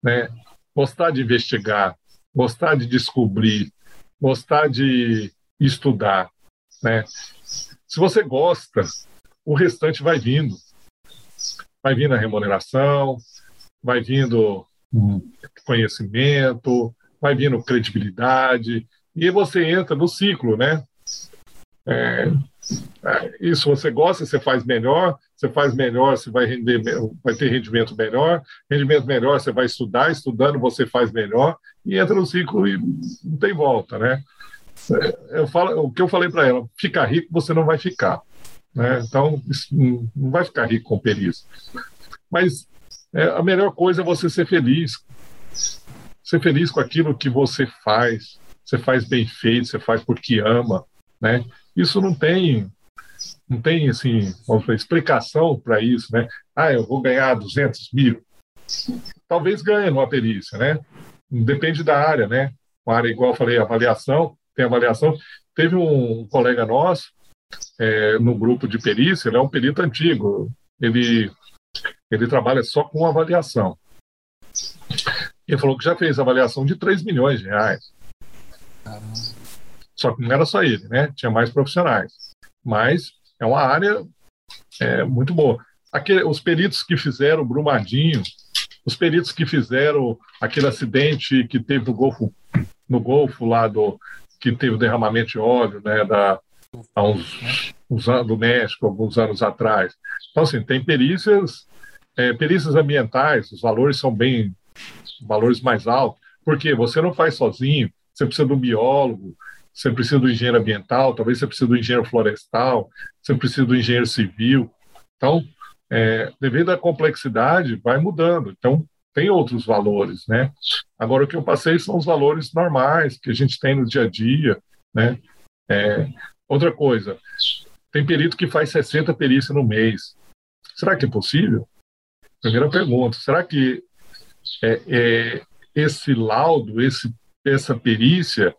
Né? Gostar de investigar, gostar de descobrir, gostar de estudar. Né? Se você gosta, o restante vai vindo. Vai vindo a remuneração, vai vindo conhecimento, vai vindo credibilidade, e você entra no ciclo, né? É, isso você gosta, você faz melhor, você faz melhor, você vai render, vai ter rendimento melhor, rendimento melhor, você vai estudar, estudando você faz melhor e entra no ciclo e não tem volta, né? Eu falo, o que eu falei para ela, ficar rico você não vai ficar, né? Então não vai ficar rico com perícia. Mas é, a melhor coisa é você ser feliz, ser feliz com aquilo que você faz, você faz bem feito, você faz porque ama, né? Isso não tem não tem assim uma explicação para isso, né? Ah, eu vou ganhar 200 mil. Talvez ganhe numa perícia, né? Depende da área, né? Uma área igual eu falei, avaliação, tem avaliação. Teve um colega nosso é, no grupo de perícia, ele é um perito antigo. Ele ele trabalha só com avaliação. Ele falou que já fez avaliação de 3 milhões de reais. Só que não era só ele, né? Tinha mais profissionais. Mas é uma área é, muito boa. Aquele, os peritos que fizeram Brumadinho, os peritos que fizeram aquele acidente que teve no Golfo, no Golfo lá do que teve o derramamento de óleo, né, da, há uns, uns anos do México, alguns anos atrás. Então, assim, tem perícias, é, perícias ambientais, os valores são bem, valores mais altos, porque você não faz sozinho, você precisa de um biólogo, você precisa do engenheiro ambiental, talvez você precise do engenheiro florestal, você precisa do engenheiro civil. Então, é, devido à complexidade, vai mudando. Então, tem outros valores, né? Agora, o que eu passei são os valores normais que a gente tem no dia a dia, né? É, outra coisa, tem perito que faz 60 perícias no mês. Será que é possível? Primeira pergunta. Será que é, é, esse laudo, esse, essa perícia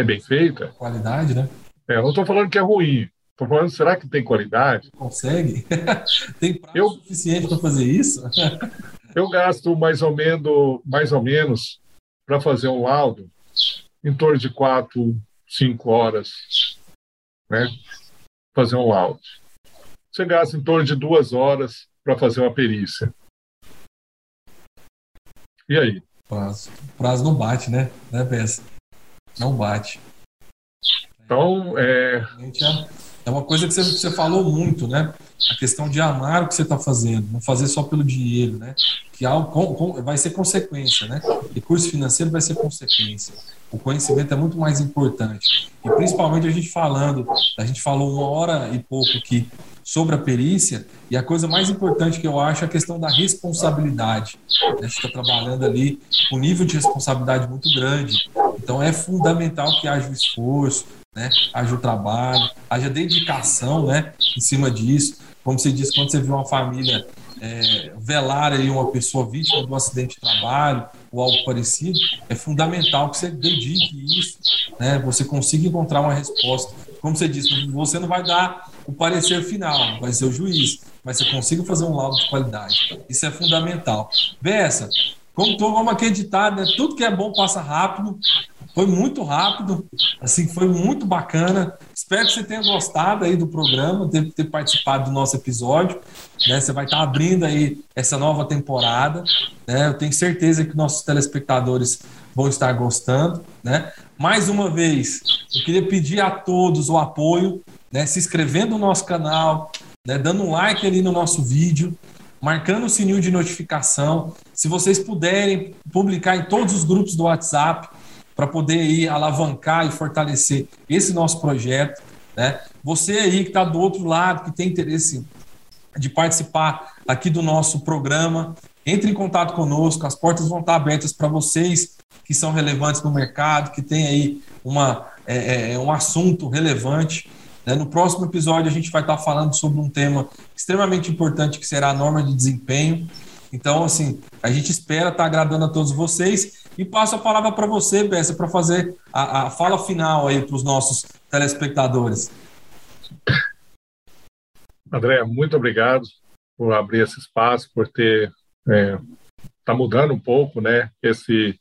é bem feita? Qualidade, né? É, eu não estou falando que é ruim. Estou falando, será que tem qualidade? Consegue? tem prazo eu, suficiente para fazer isso? eu gasto mais ou menos, mais ou menos para fazer um laudo em torno de quatro, cinco horas, né? Fazer um laudo. Você gasta em torno de duas horas para fazer uma perícia. E aí? Prazo. Prazo não bate, né? Né, Peça? Não bate. Então, é... É uma coisa que você, você falou muito, né? A questão de amar o que você está fazendo, não fazer só pelo dinheiro, né? Que algo com, com, vai ser consequência, né? Recurso financeiro vai ser consequência. O conhecimento é muito mais importante. E principalmente a gente falando, a gente falou uma hora e pouco aqui sobre a perícia, e a coisa mais importante que eu acho é a questão da responsabilidade. A gente está trabalhando ali com um nível de responsabilidade muito grande. Então é fundamental que haja o esforço, né? haja o trabalho, haja dedicação né? em cima disso. Como você disse, quando você vê uma família é, velar aí uma pessoa vítima de um acidente de trabalho ou algo parecido, é fundamental que você dedique isso, né? você consiga encontrar uma resposta. Como você disse, você não vai dar o parecer final, vai ser o juiz, mas você consiga fazer um laudo de qualidade. Isso é fundamental. Bessa, como, vamos acreditar, né? tudo que é bom passa rápido. Foi muito rápido, assim, foi muito bacana. Espero que você tenha gostado aí do programa, ter, ter participado do nosso episódio. Né? Você vai estar abrindo aí essa nova temporada. Né? Eu tenho certeza que nossos telespectadores vão estar gostando. Né? Mais uma vez, eu queria pedir a todos o apoio, né? se inscrevendo no nosso canal, né? dando um like ali no nosso vídeo, marcando o sininho de notificação. Se vocês puderem publicar em todos os grupos do WhatsApp, para poder aí alavancar e fortalecer esse nosso projeto. Né? Você aí que está do outro lado, que tem interesse de participar aqui do nosso programa, entre em contato conosco, as portas vão estar abertas para vocês que são relevantes no mercado, que tem aí uma, é, é, um assunto relevante. Né? No próximo episódio, a gente vai estar falando sobre um tema extremamente importante que será a norma de desempenho. Então, assim, a gente espera estar agradando a todos vocês e passo a palavra para você, Bessa, para fazer a, a, fala final aí para os nossos telespectadores. André, muito obrigado por abrir esse espaço, por ter é, tá mudando um pouco, né? Esse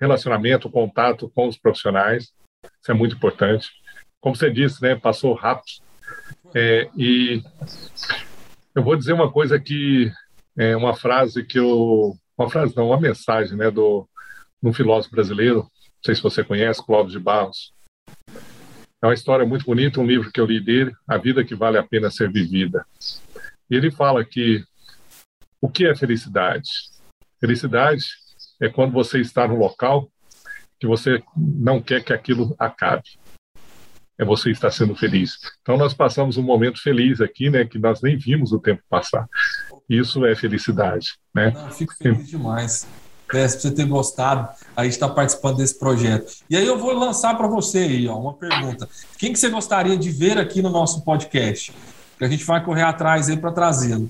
relacionamento, contato com os profissionais, isso é muito importante. Como você disse, né? Passou rápido. É, e eu vou dizer uma coisa que é uma frase que eu, uma frase não, uma mensagem, né? Do num filósofo brasileiro, não sei se você conhece, Clóvis de Barros. É uma história muito bonita, um livro que eu li dele, A Vida que Vale a Pena Ser Vivida. E ele fala que o que é felicidade? Felicidade é quando você está no local que você não quer que aquilo acabe. É você estar sendo feliz. Então nós passamos um momento feliz aqui, né, que nós nem vimos o tempo passar. Isso é felicidade, né? Não, fico feliz demais né, se você ter gostado aí está participando desse projeto. E aí eu vou lançar para você aí, ó, uma pergunta. Quem que você gostaria de ver aqui no nosso podcast? Que a gente vai correr atrás aí para trazê-lo.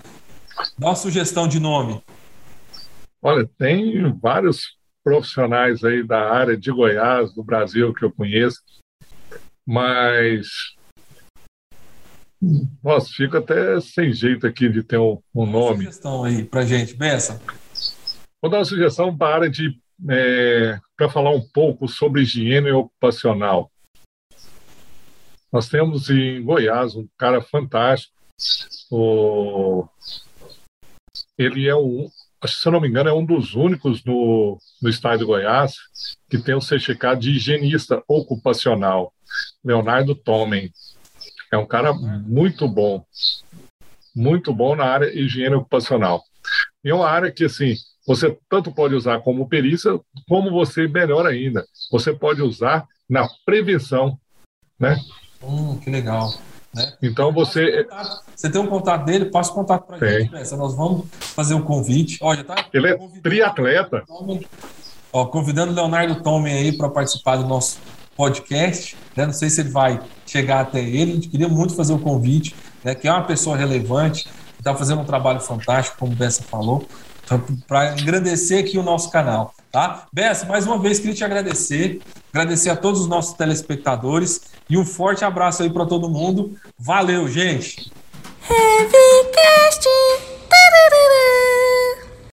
Dá uma sugestão de nome. Olha, tem vários profissionais aí da área de Goiás, do Brasil, que eu conheço, mas nossa, fico até sem jeito aqui de ter um, um nome. Sugestão aí para gente, Bessa. Vou dar uma sugestão para a área de. É, para falar um pouco sobre higiene ocupacional. Nós temos em Goiás um cara fantástico. O, ele é um, se eu não me engano, é um dos únicos no, no estado de Goiás que tem o certificado de higienista ocupacional. Leonardo Tomen. É um cara muito bom. Muito bom na área de higiene ocupacional. E é uma área que, assim, você tanto pode usar como perícia, como você, melhor ainda, você pode usar na prevenção, né? Hum, que legal. Né? Então você. Você tem um contato dele, passa o contato para Nessa. Nós vamos fazer um convite. Olha, tá Ele é triatleta. Ó, convidando o Leonardo Tomen aí para participar do nosso podcast. Né? Não sei se ele vai chegar até ele. A gente queria muito fazer o convite, né? que é uma pessoa relevante, está fazendo um trabalho fantástico, como o Bessa falou para engrandecer aqui o nosso canal, tá? Bessa, mais uma vez queria te agradecer, agradecer a todos os nossos telespectadores e um forte abraço aí para todo mundo. Valeu, gente!